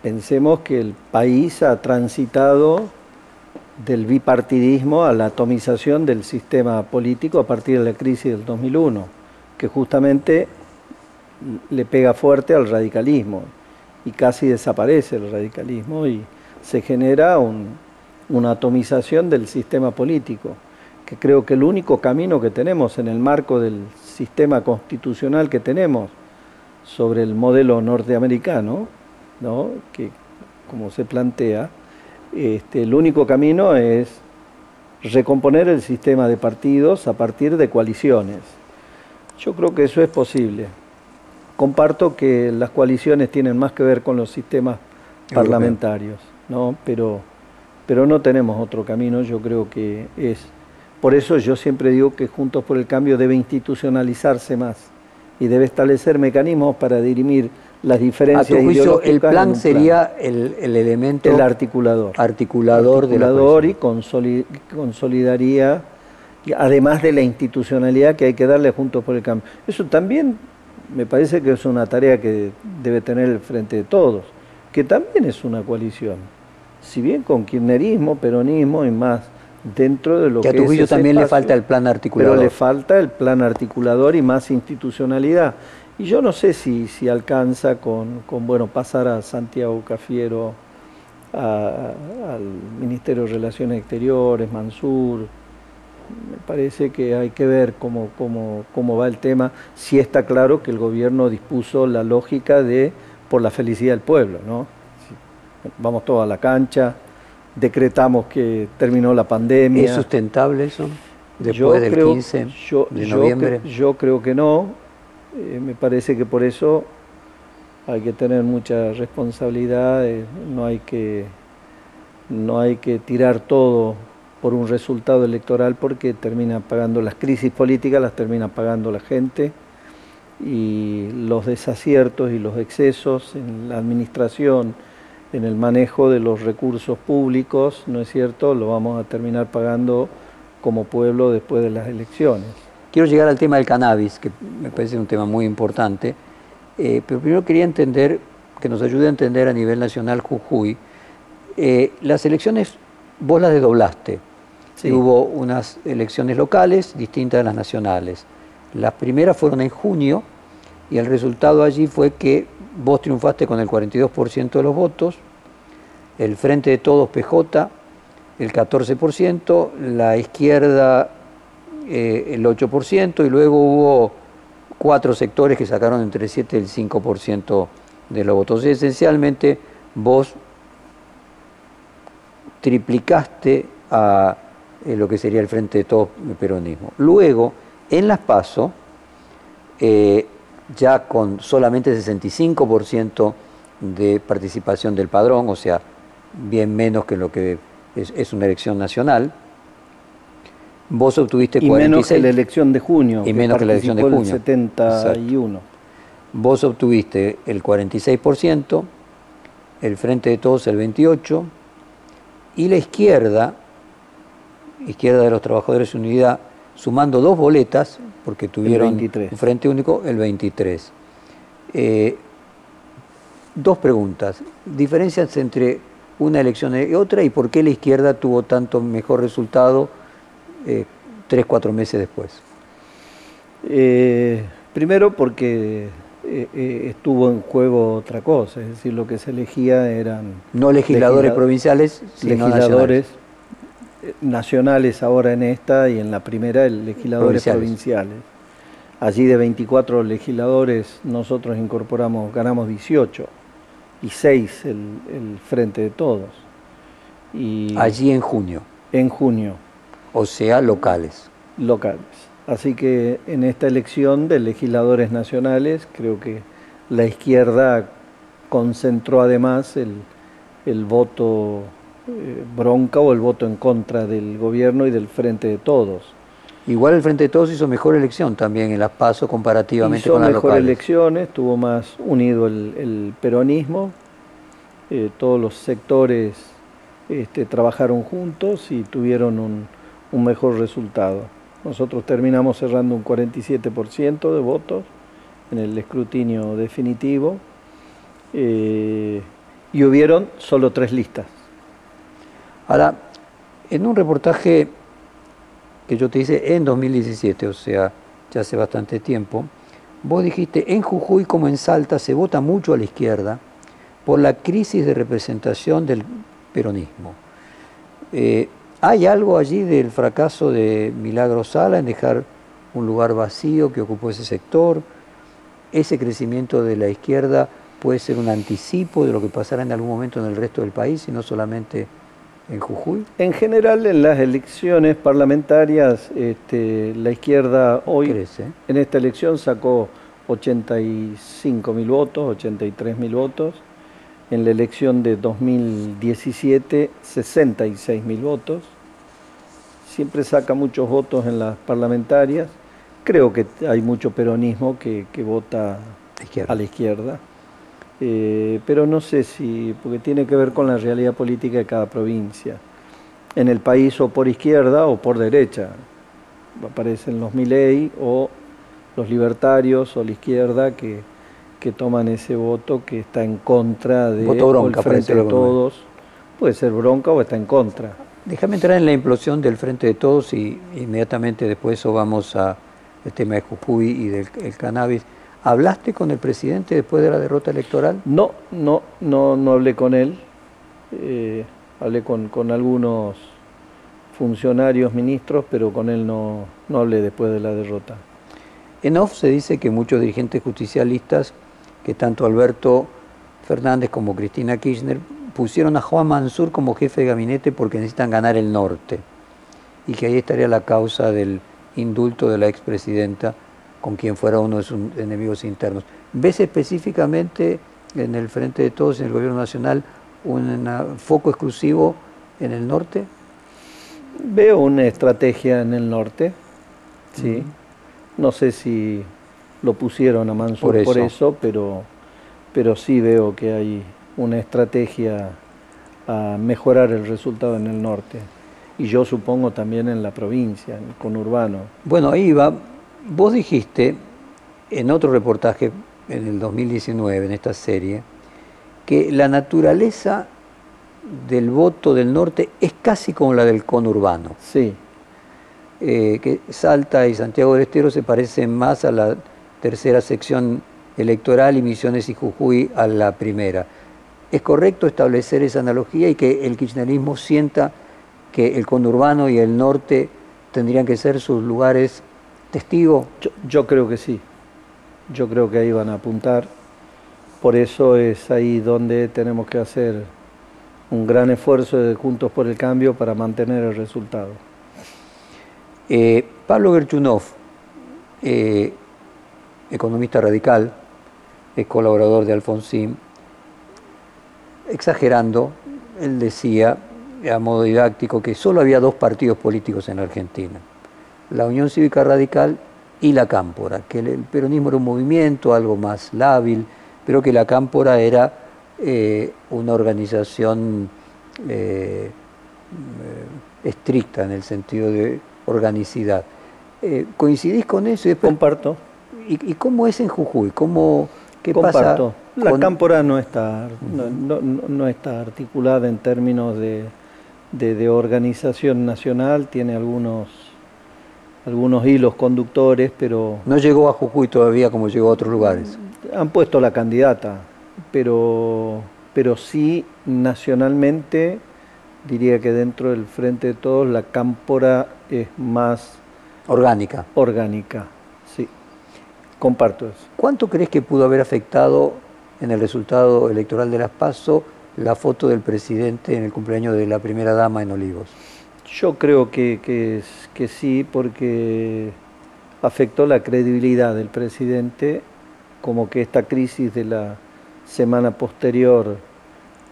Pensemos que el país ha transitado del bipartidismo a la atomización del sistema político a partir de la crisis del 2001, que justamente le pega fuerte al radicalismo y casi desaparece el radicalismo y se genera una atomización del sistema político, que creo que el único camino que tenemos en el marco del sistema constitucional que tenemos sobre el modelo norteamericano, ¿no? que como se plantea, este, el único camino es recomponer el sistema de partidos a partir de coaliciones. Yo creo que eso es posible. Comparto que las coaliciones tienen más que ver con los sistemas parlamentarios, ¿no? Pero, pero no tenemos otro camino, yo creo que es. Por eso yo siempre digo que Juntos por el Cambio debe institucionalizarse más y debe establecer mecanismos para dirimir las diferencias. A tu juicio, el plan, sería el, elemento. El articulador. Articulador, articulador y consolidaría, además de la institucionalidad que hay que darle juntos por el cambio. Eso también me parece que es una tarea que debe tener el frente de todos, que también es una coalición. Si bien con kirchnerismo, peronismo y más dentro de lo que, que a tu juicio también le falta el plan articulador. Pero le falta el plan articulador y más institucionalidad. Y yo no sé si, si alcanza con, con, bueno, pasar a Santiago Cafiero al Ministerio de Relaciones Exteriores, Mansur. Me parece que hay que ver cómo, cómo, cómo va el tema, si está claro que el gobierno dispuso la lógica de por la felicidad del pueblo, ¿no? Vamos todos a la cancha, decretamos que terminó la pandemia. ¿Es sustentable eso? Después del 15 de noviembre. Yo, creo que no. Eh, me parece que por eso hay que tener mucha responsabilidad. Eh, no hay que no hay que tirar todo por un resultado electoral porque termina pagando las crisis políticas, las termina pagando la gente y los desaciertos y los excesos en la administración en el manejo de los recursos públicos, ¿no es cierto? Lo vamos a terminar pagando como pueblo después de las elecciones. Quiero llegar al tema del cannabis, que me parece un tema muy importante, eh, pero primero quería entender, que nos ayude a entender a nivel nacional Jujuy, eh, las elecciones vos las desdoblaste. Hubo unas elecciones locales distintas de las nacionales. Las primeras fueron en junio y el resultado allí fue que vos triunfaste con el 42% de los votos, el Frente de Todos PJ el 14%, la izquierda eh, el 8% y luego hubo cuatro sectores que sacaron entre el 7 y el 5% de los votos. esencialmente vos triplicaste a eh, lo que sería el Frente de Todos el peronismo. Luego, en las PASO, eh, ya con solamente 65% de participación del padrón, o sea, bien menos que lo que es, una elección nacional. Vos obtuviste y menos que la elección de junio. Y menos que la elección de junio. El 71. Vos obtuviste el 46%, el Frente de Todos el 28%, y la izquierda, izquierda de los Trabajadores Unidad, sumando dos boletas, porque tuvieron un Frente Único, el 23%. Eh, dos preguntas. Diferencias entre una elección y otra y por qué la izquierda tuvo tanto mejor resultado eh, tres, cuatro meses después? Eh, primero porque eh, estuvo en juego otra cosa, es decir, lo que se elegía eran... No legisladores provinciales, sino legisladores nacionales. ahora en esta y en la primera legisladores provinciales. Allí de 24 legisladores nosotros incorporamos, ganamos 18 y seis el, Frente de Todos. Y Allí en junio. En junio. O sea, locales. Locales. Así que en esta elección de legisladores nacionales creo que la izquierda concentró además el, el voto eh, bronca o el voto en contra del gobierno y del Frente de Todos. Igual el Frente de Todos hizo mejor elección también en las PASO comparativamente con las mejor elecciones, tuvo más unido el, peronismo, eh, todos los sectores este, trabajaron juntos y tuvieron un, mejor resultado. Nosotros terminamos cerrando un 47% de votos en el escrutinio definitivo eh, y hubieron solo tres listas. Ahora, en un reportaje que yo te hice en 2017, o sea, ya hace bastante tiempo, vos dijiste, en Jujuy como en Salta se vota mucho a la izquierda por la crisis de representación del peronismo. Eh, ¿Hay algo allí del fracaso de Milagro Sala en dejar un lugar vacío que ocupó ese sector? ¿Ese crecimiento de la izquierda puede ser un anticipo de lo que pasará en algún momento en el resto del país y no solamente en Jujuy? En general, en las elecciones parlamentarias, este, la izquierda hoy Crece. en esta elección sacó 85 mil votos, 83 mil votos. En la elección de 2017, 66 mil votos. Siempre saca muchos votos en las parlamentarias. Creo que hay mucho peronismo que, vota a la izquierda. Eh, pero no sé si, porque tiene que ver con la realidad política de cada provincia. En el país o por izquierda o por derecha. Aparecen los Milei o los libertarios o la izquierda que, que toman ese voto que está en contra de voto bronca, Frente de Todos. Puede ser bronca o está en contra. Déjame entrar en la implosión del Frente de Todos y inmediatamente después eso vamos al tema de Jujuy y del cannabis. ¿Hablaste con el presidente después de la derrota electoral? No, no, no, no hablé con él. Eh, hablé con, algunos funcionarios, ministros, pero con él no, no hablé después de la derrota. En off se dice que muchos dirigentes justicialistas, que tanto Alberto Fernández como Cristina Kirchner, pusieron a Juan Mansur como jefe de gabinete porque necesitan ganar el norte y que ahí estaría la causa del indulto de la expresidenta con quien fuera uno de sus enemigos internos. ¿Ves específicamente en el Frente de Todos, en el Gobierno Nacional, un foco exclusivo en el norte? Veo una estrategia en el norte, sí. No sé si lo pusieron a Mansur por eso, pero, pero sí veo que hay una estrategia a mejorar el resultado en el norte. Y yo supongo también en la provincia, en el conurbano. Bueno, ahí va vos dijiste en otro reportaje, en el 2019, en esta serie, que la naturaleza del voto del norte es casi como la del conurbano. Sí. Eh, que Salta y Santiago del Estero se parecen más a la tercera sección electoral y Misiones y Jujuy a la primera. ¿Es correcto establecer esa analogía y que el kirchnerismo sienta que el conurbano y el norte tendrían que ser sus lugares testigos? Yo, creo que sí. Yo creo que ahí van a apuntar. Por eso es ahí donde tenemos que hacer un gran esfuerzo de Juntos por el Cambio para mantener el resultado. Eh, Pablo Gerchunov, eh, economista radical, colaborador de Alfonsín, exagerando, él decía a modo didáctico que solo había dos partidos políticos en Argentina, la Unión Cívica Radical y la Cámpora, que el peronismo era un movimiento algo más lábil, pero que la Cámpora era eh, una organización eh, eh, estricta en el sentido de organicidad. ¿Coincidís con eso? Comparto. ¿Y, cómo es en Jujuy? ¿Cómo, ¿Qué Comparto. La cámpora no está, no, está articulada en términos de, de, organización nacional, tiene algunos, algunos hilos conductores, pero... No llegó a Jujuy todavía como llegó a otros lugares. Han puesto la candidata, pero, pero sí nacionalmente diría que dentro del Frente de Todos la cámpora es más... Orgánica. Orgánica. Comparto eso. ¿Cuánto crees que pudo haber afectado en el resultado electoral de las PASO la foto del presidente en el cumpleaños de la primera dama en Olivos? Yo creo que, que, sí, porque afectó la credibilidad del presidente, como que esta crisis de la semana posterior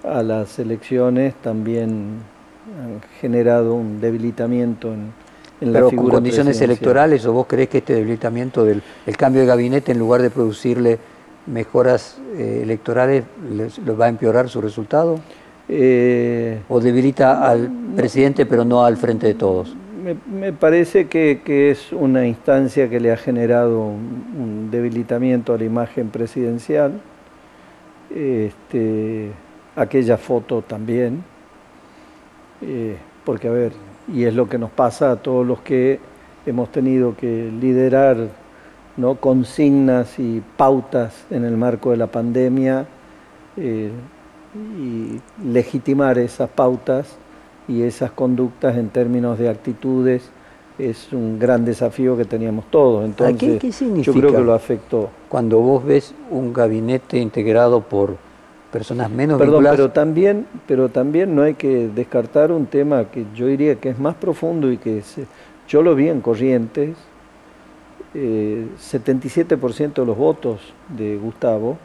a las elecciones también ha generado un debilitamiento en, pero con condiciones electorales o vos crees que este debilitamiento del cambio de gabinete en lugar de producirle mejoras eh, electorales les, va a empeorar su resultado? Eh, ¿O debilita al presidente pero no al frente de todos? Me, parece que, es una instancia que le ha generado un, debilitamiento a la imagen presidencial. Este, aquella foto también, eh, porque a ver, y es lo que nos pasa a todos los que hemos tenido que liderar ¿no? consignas y pautas en el marco de la pandemia eh, y legitimar esas pautas y esas conductas en términos de actitudes es un gran desafío que teníamos todos. Entonces, ¿Qué, qué significa yo creo que lo afectó. Cuando vos ves un gabinete integrado por personas menos Perdón, pero también, pero también no hay que descartar un tema que yo diría que es más profundo y que yo lo vi en Corrientes, 77% eh, de los votos de Gustavo,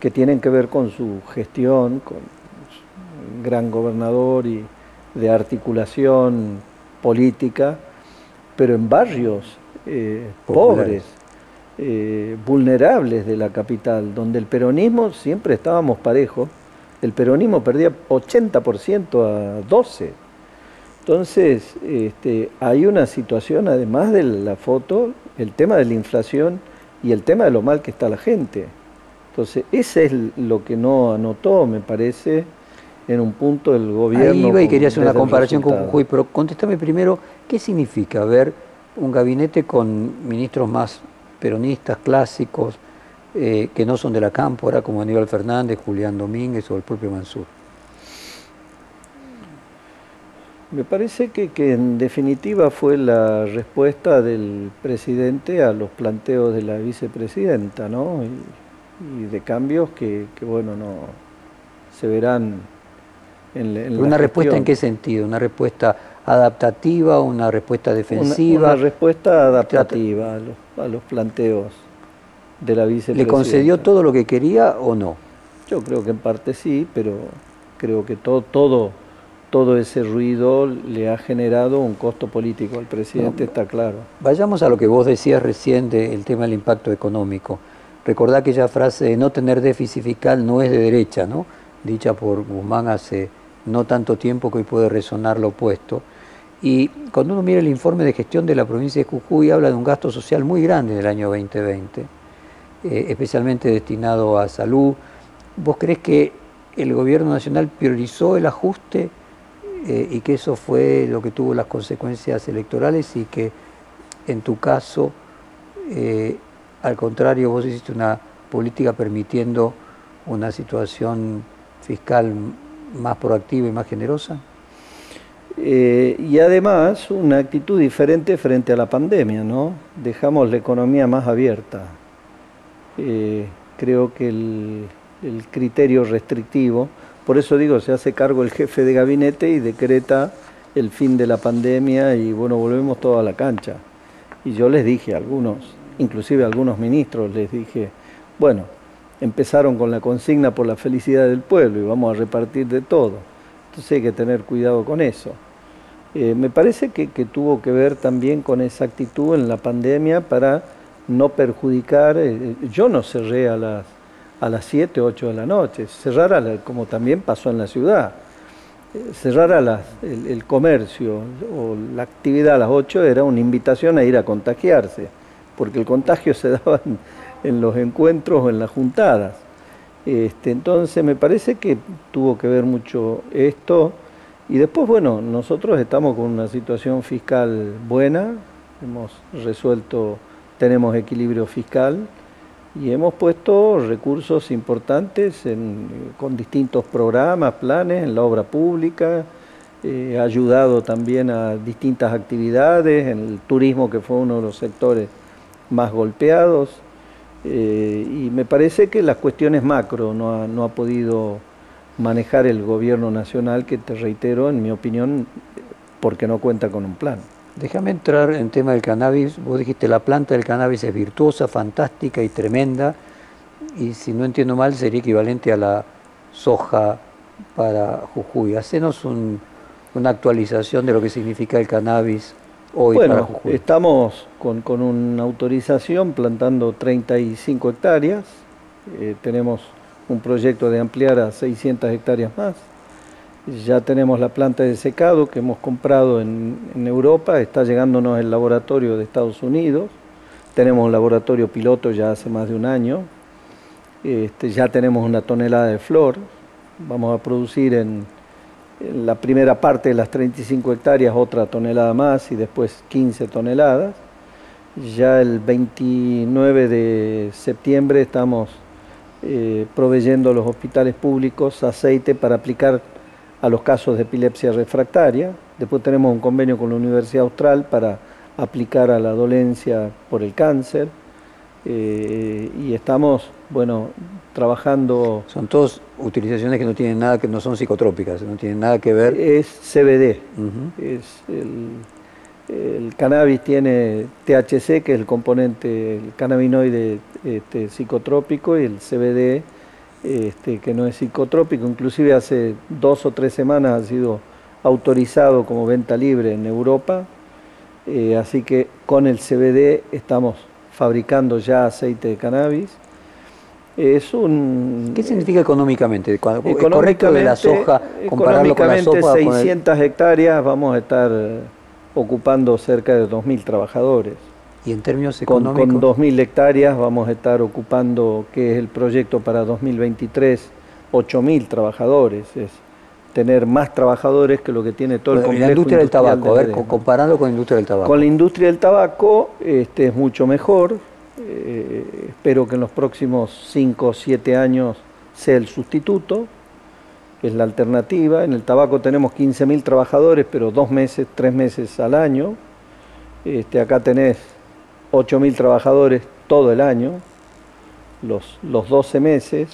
que tienen que ver con su gestión, con un gran gobernador y de articulación política, pero en barrios eh, pobres eh, vulnerables de la capital, donde el peronismo siempre estábamos parejos, el peronismo perdía 80% a 12%. Entonces, este, hay una situación, además de la foto, el tema de la inflación y el tema de lo mal que está la gente. Entonces, ese es lo que no anotó, me parece, en un punto del gobierno. Ahí iba y quería hacer una comparación con Jujuy, pero contéstame primero, ¿qué significa ver un gabinete con ministros más peronistas clásicos eh, que no son de la cámpora, como Aníbal Fernández, Julián Domínguez o el propio Mansur? Me parece que, en definitiva fue la respuesta del presidente a los planteos de la vicepresidenta, ¿no? Y, de cambios que, bueno, no se verán en, en ¿Una respuesta en qué sentido? ¿Una respuesta adaptativa, una respuesta defensiva? Una, respuesta adaptativa a los, a los, planteos de la vicepresidenta. ¿Le concedió todo lo que quería o no? Yo creo que en parte sí, pero creo que todo, todo, todo ese ruido le ha generado un costo político al presidente, está claro. Vayamos a lo que vos decías recién del tema del impacto económico. Recordá aquella frase de no tener déficit fiscal no es de derecha, ¿no? Dicha por Guzmán hace no tanto tiempo que hoy puede resonar lo opuesto. Y cuando uno mira el informe de gestión de la provincia de Jujuy, habla de un gasto social muy grande en el año 2020, eh, especialmente destinado a salud. ¿Vos crees que el gobierno nacional priorizó el ajuste eh, y que eso fue lo que tuvo las consecuencias electorales y que en tu caso, eh, al contrario, vos hiciste una política permitiendo una situación fiscal más proactiva y más generosa? Eh, y además una actitud diferente frente a la pandemia, ¿no? Dejamos la economía más abierta. Eh, creo que el, criterio restrictivo, por eso digo, se hace cargo el jefe de gabinete y decreta el fin de la pandemia y bueno, volvemos toda a la cancha. Y yo les dije a algunos, inclusive a algunos ministros, les dije, bueno, empezaron con la consigna por la felicidad del pueblo y vamos a repartir de todo. Entonces hay que tener cuidado con eso. Eh, me parece que, tuvo que ver también con esa actitud en la pandemia para no perjudicar. Eh, yo no cerré a las, a las 7, 8 de la noche, cerrar como también pasó en la ciudad. Eh, cerrar a el, el, comercio o la actividad a las 8 era una invitación a ir a contagiarse, porque el contagio se daba en, en los encuentros o en las juntadas. Este, entonces me parece que tuvo que ver mucho esto. Y después, bueno, nosotros estamos con una situación fiscal buena, hemos resuelto, tenemos equilibrio fiscal y hemos puesto recursos importantes con distintos programas, planes en la obra pública, eh, ayudado también a distintas actividades, en el turismo que fue uno de los sectores más golpeados. Eh, y me parece que las cuestiones macro no ha, no ha podido manejar el gobierno nacional, que te reitero, en mi opinión, porque no cuenta con un plan. Déjame entrar en tema del cannabis. Vos dijiste la planta del cannabis es virtuosa, fantástica y tremenda. Y si no entiendo mal, sería equivalente a la soja para Jujuy. Hacenos una actualización de lo que significa el cannabis hoy bueno, para Jujuy. Estamos con, con, una autorización plantando 35 hectáreas. Eh, tenemos un proyecto de ampliar a 600 hectáreas más. Ya tenemos la planta de secado que hemos comprado en, Europa, está llegándonos el laboratorio de Estados Unidos, tenemos un laboratorio piloto ya hace más de un año, este, ya tenemos una tonelada de flor, vamos a producir en, en la primera parte de las 35 hectáreas otra tonelada más y después 15 toneladas. Ya el 29 de septiembre estamos eh, proveyendo a los hospitales públicos aceite para aplicar a los casos de epilepsia refractaria. Después tenemos un convenio con la Universidad Austral para aplicar a la dolencia por el cáncer. Eh, y estamos, bueno, trabajando... Son todas utilizaciones que no tienen nada, que no son psicotrópicas, no tienen nada que ver... Es CBD, es el el cannabis tiene THC, que es el componente, el cannabinoide este, psicotrópico, y el CBD, este, que no es psicotrópico. Inclusive hace dos o tres semanas ha sido autorizado como venta libre en Europa. Eh, así que con el CBD estamos fabricando ya aceite de cannabis. Es un, ¿Qué significa económicamente? económicamente correcto de la soja compararlo con la soja? 600 hectáreas vamos a estar ocupando cerca de 2.000 trabajadores. ¿Y en términos económicos? Con, 2.000 hectáreas vamos a estar ocupando, que es el proyecto para 2023, 8.000 trabajadores. Es tener más trabajadores que lo que tiene todo el complejo La industria del tabaco, a ver, comparando con la industria del tabaco. Con la industria del tabaco este, es mucho mejor. Eh, espero que en los próximos 5 o 7 años sea el sustituto es la alternativa. En el tabaco tenemos 15.000 trabajadores, pero dos meses, tres meses al año. Este, acá tenés 8.000 trabajadores todo el año, los, los 12 meses,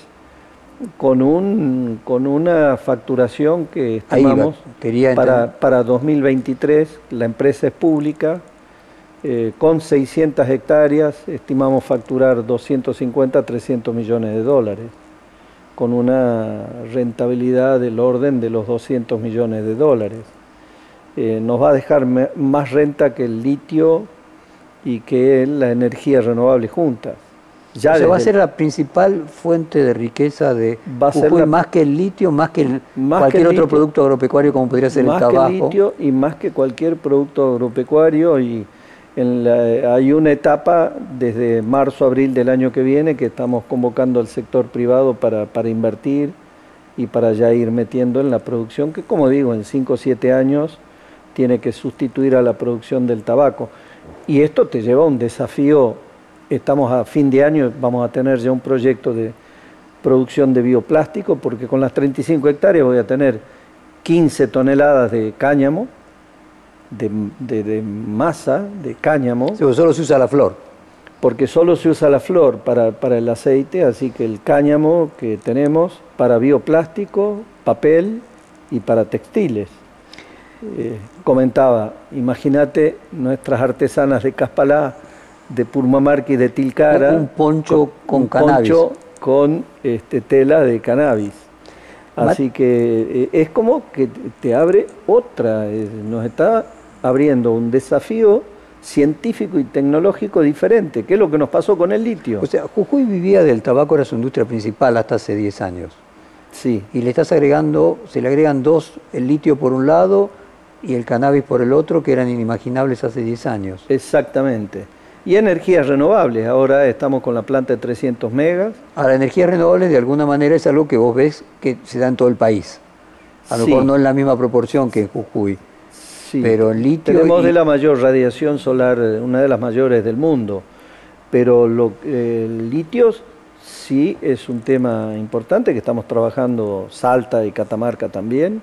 con, un, con una facturación que estimamos para, para 2023, la empresa es pública, eh, con 600 hectáreas estimamos facturar 250 300 millones de dólares con una rentabilidad del orden de los 200 millones de dólares. Eh, nos va a dejar más renta que el litio y que la energía renovable juntas. Ya va a ser la principal fuente de riqueza de va a ser más que el litio, más que cualquier otro producto agropecuario como podría ser el tabaco. Más que el litio y más que cualquier producto agropecuario y hay una etapa desde marzo, abril del año que viene que estamos convocando al sector privado para, para invertir y para ya ir metiendo en la producción que como digo en 5 o 7 años tiene que sustituir a la producción del tabaco. Y esto te lleva a un desafío estamos a fin de año, vamos a tener ya un proyecto de producción de bioplástico, porque con las 35 hectáreas voy a tener 15 toneladas de cáñamo, de, masa de cáñamo. solo se usa la flor. Porque solo se usa la flor para, para el aceite, así que el cáñamo que tenemos para bioplástico, papel y para textiles. Eh, comentaba, imagínate nuestras artesanas de Caspalá, de Purmamarca y de Tilcara. Un poncho con, cannabis. con este, tela de cannabis. Así que eh, es como que te abre otra, nos está abriendo un desafío científico y tecnológico diferente, que es lo que nos pasó con el litio. O sea, Jujuy vivía del tabaco, era su industria principal hasta hace 10 años. Sí. Y le estás agregando, se le agregan dos, el litio por un lado y el cannabis por el otro, que eran inimaginables hace 10 años. Exactamente y energías renovables. Ahora estamos con la planta de 300 megas. Ahora, energías renovables de alguna manera es algo que vos ves que se da en todo el país. A lo mejor no en la misma proporción que en Jujuy. Sí. Pero litio. Tenemos de la mayor radiación solar, una de las mayores del mundo. Pero lo, el litio sí es un tema importante que estamos trabajando Salta y Catamarca también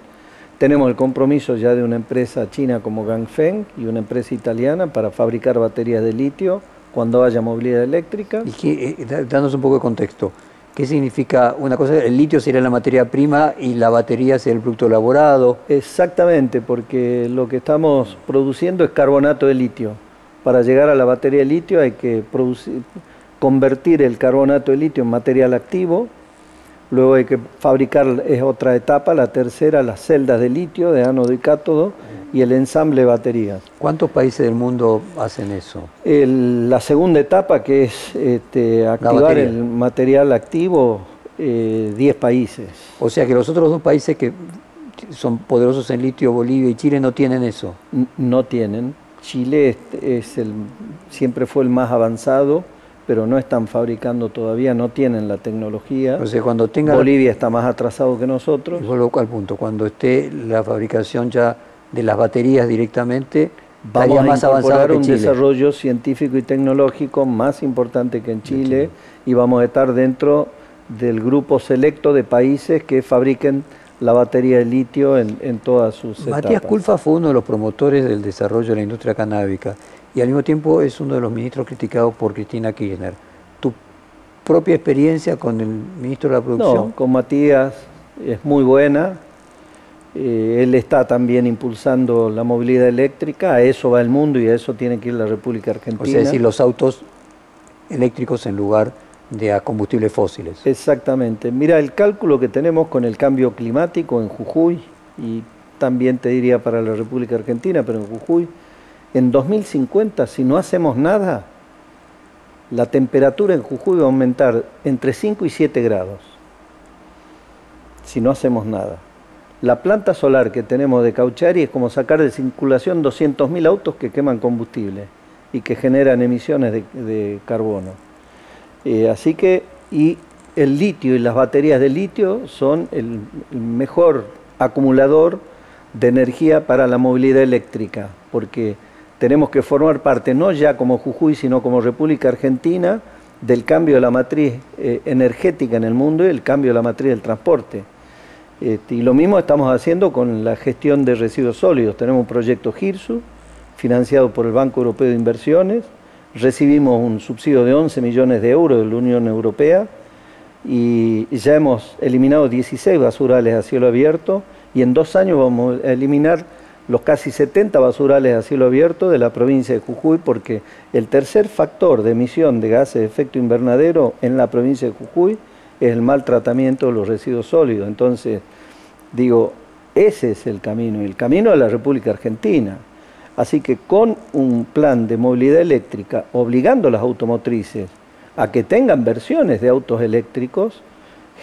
tenemos el compromiso ya de una empresa china como Gangfeng y una empresa italiana para fabricar baterías de litio cuando haya movilidad eléctrica. Y que, eh, danos un poco de contexto. ¿Qué significa una cosa? El litio sería la materia prima y la batería sería el producto elaborado. Exactamente, porque lo que estamos produciendo es carbonato de litio. Para llegar a la batería de litio hay que producir, convertir el carbonato de litio en material activo Luego hay que fabricar, es otra etapa, la tercera, las celdas de litio, de ánodo y cátodo, y el ensamble de baterías. ¿Cuántos países del mundo hacen eso? la segunda etapa, que es este, activar el material activo, 10 eh, países. O sea que los otros dos países que son poderosos en litio, Bolivia y Chile, no tienen eso. no tienen. Chile es el, siempre fue el más avanzado pero no están fabricando todavía, no tienen la tecnología. O sea, cuando tenga Bolivia está más atrasado que nosotros. Y vuelvo al punto, cuando esté la fabricación ya de las baterías directamente, vamos más a incorporar un desarrollo científico y tecnológico más importante que en Chile, y vamos a estar dentro del grupo selecto de países que fabriquen la batería de litio en, todas sus Matías Culfa fue uno de los promotores del desarrollo de la industria canábica y al mismo tiempo es uno de los ministros criticados por Cristina Kirchner. ¿Tu propia experiencia con el ministro de la Producción? No, con Matías es muy buena. Eh, él está también impulsando la movilidad eléctrica, a eso va el mundo y a eso tiene que ir la República Argentina. O sea, decir, los autos eléctricos en lugar de a combustibles fósiles. Exactamente. Mira, el cálculo que tenemos con el cambio climático en Jujuy, y también te diría para la República Argentina, pero en Jujuy, en 2050, si no hacemos nada, la temperatura en Jujuy va a aumentar entre 5 y 7 grados. Si no hacemos nada. La planta solar que tenemos de Cauchari es como sacar de circulación 200.000 autos que queman combustible y que generan emisiones de, carbono. Eh, así que, y el litio y las baterías de litio son el mejor acumulador de energía para la movilidad eléctrica, porque tenemos que formar parte, no ya como Jujuy, sino como República Argentina, del cambio de la matriz eh, energética en el mundo y el cambio de la matriz del transporte. Este, y lo mismo estamos haciendo con la gestión de residuos sólidos. Tenemos un proyecto GIRSU, financiado por el Banco Europeo de Inversiones. Recibimos un subsidio de 11 millones de euros de la Unión Europea y ya hemos eliminado 16 basurales a cielo abierto y en dos años vamos a eliminar los casi 70 basurales a cielo abierto de la provincia de Jujuy, porque el tercer factor de emisión de gases de efecto invernadero en la provincia de Jujuy es el mal tratamiento de los residuos sólidos. Entonces, digo, ese es el camino, el camino de la República Argentina. Así que con un plan de movilidad eléctrica, obligando a las automotrices a que tengan versiones de autos eléctricos,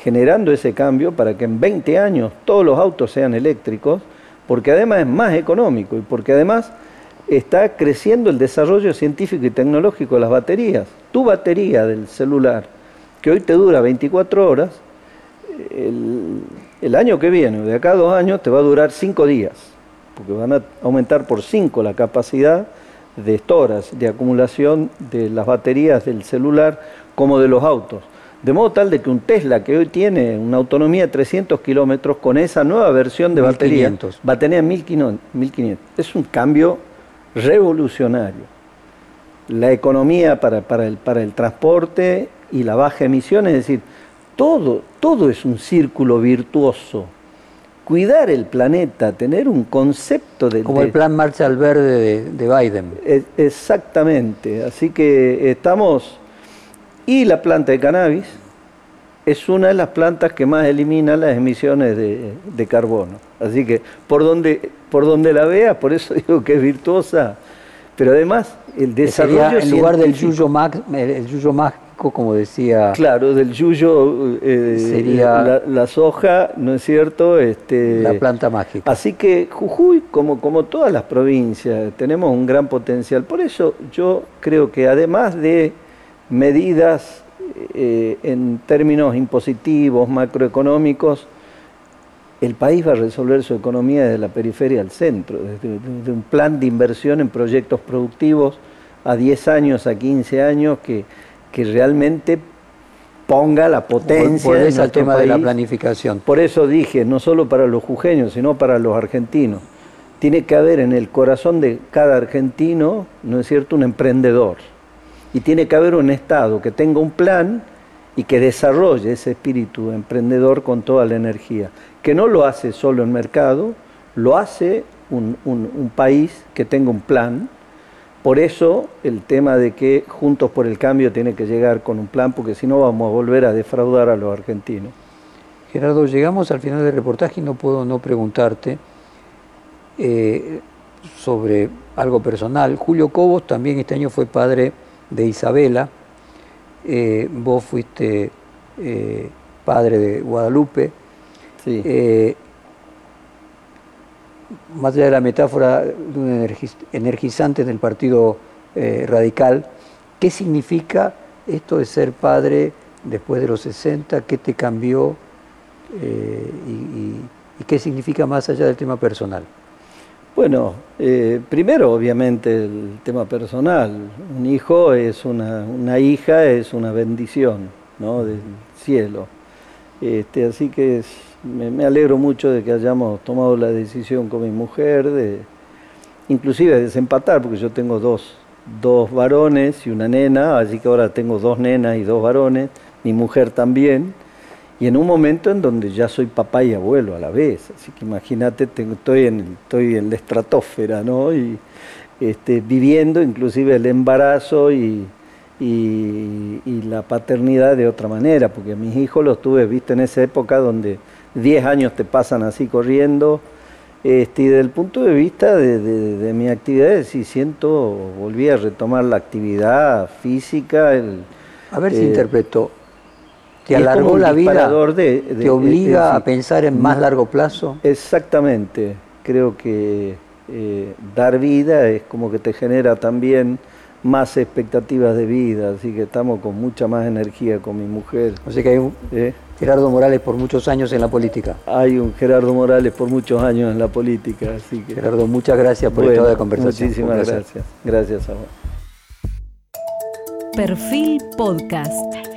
generando ese cambio para que en 20 años todos los autos sean eléctricos, porque además es más económico y porque además está creciendo el desarrollo científico y tecnológico de las baterías. Tu batería del celular, que hoy te dura 24 horas, el, año que viene, de acá a dos años, te va a durar 5 días, porque van a aumentar por 5 la capacidad de estoras, de acumulación de las baterías del celular como de los autos. De modo tal de que un Tesla que hoy tiene una autonomía de 300 kilómetros, con esa nueva versión de batería, va a tener 1500. Es un cambio revolucionario. La economía para, para, el, para el transporte y la baja emisión, es decir, todo, todo es un círculo virtuoso. Cuidar el planeta, tener un concepto de... Como el plan Marshall Verde de, Biden. exactamente, así que estamos... Y la planta de cannabis es una de las plantas que más elimina las emisiones de, de carbono. Así que por donde, por donde la veas, por eso digo que es virtuosa, pero además el desarrollo... en lugar del yuyo, el yuyo como decía... Claro, del yuyo eh, sería la, soja, ¿no es cierto? Este, la planta mágica. Así que Jujuy, como, como todas las provincias, tenemos un gran potencial. Por eso yo creo que además de medidas eh, en términos impositivos, macroeconómicos, el país va a resolver su economía desde la periferia al centro, desde, un plan de inversión en proyectos productivos a 10 años, a 15 años, que, que realmente ponga la potencia por, por tema de la planificación. Por eso dije, no solo para los jujeños, sino para los argentinos. Tiene que haber en el corazón de cada argentino, ¿no es cierto?, un emprendedor. Y tiene que haber un Estado que tenga un plan y que desarrolle ese espíritu emprendedor con toda la energía que no lo hace solo el mercado, lo hace un, país que tenga un plan. Por eso el tema de que Juntos por el Cambio tiene que llegar con un plan, porque si no vamos a volver a defraudar a los argentinos. Gerardo, llegamos al final del reportaje y no puedo no preguntarte eh, sobre algo personal. Julio Cobos también este año fue padre de Isabela. Eh, vos fuiste eh, padre de Guadalupe. Eh, más allá de la metáfora de un energizante del Partido eh, Radical, ¿qué significa esto de ser padre después de los 60? ¿Qué te cambió? Eh, y, qué significa más allá del tema personal? Bueno, primero obviamente el tema personal. Un hijo es una, una hija, es una bendición ¿no? del cielo. Este, así que me, alegro mucho de que hayamos tomado la decisión con mi mujer de inclusive desempatar, porque yo tengo dos, dos varones y una nena, así que ahora tengo dos nenas y dos varones, mi mujer también, y en un momento en donde ya soy papá y abuelo a la vez, así que imagínate, estoy, en, estoy en la estratosfera, ¿no? Y este, viviendo inclusive el embarazo y, y, y, la paternidad de otra manera, porque mis hijos los tuve, viste, en esa época donde 10 años te pasan así corriendo. Este, y desde el punto de vista de, mi actividad, sí siento, volví a retomar la actividad física. a ver si eh, interpreto. ¿Te alargó la vida? ¿Te obliga a pensar en más largo plazo? Exactamente. Creo que eh, dar vida es como que te genera también más expectativas de vida, así que estamos con mucha más energía con mi mujer. Así que hay un ¿Eh? Gerardo Morales por muchos años en la política. Hay un Gerardo Morales por muchos años en la política, así que... Gerardo, muchas gracias por esta de conversación. Muchísimas gracias. Gracias a vos. Perfil Podcast.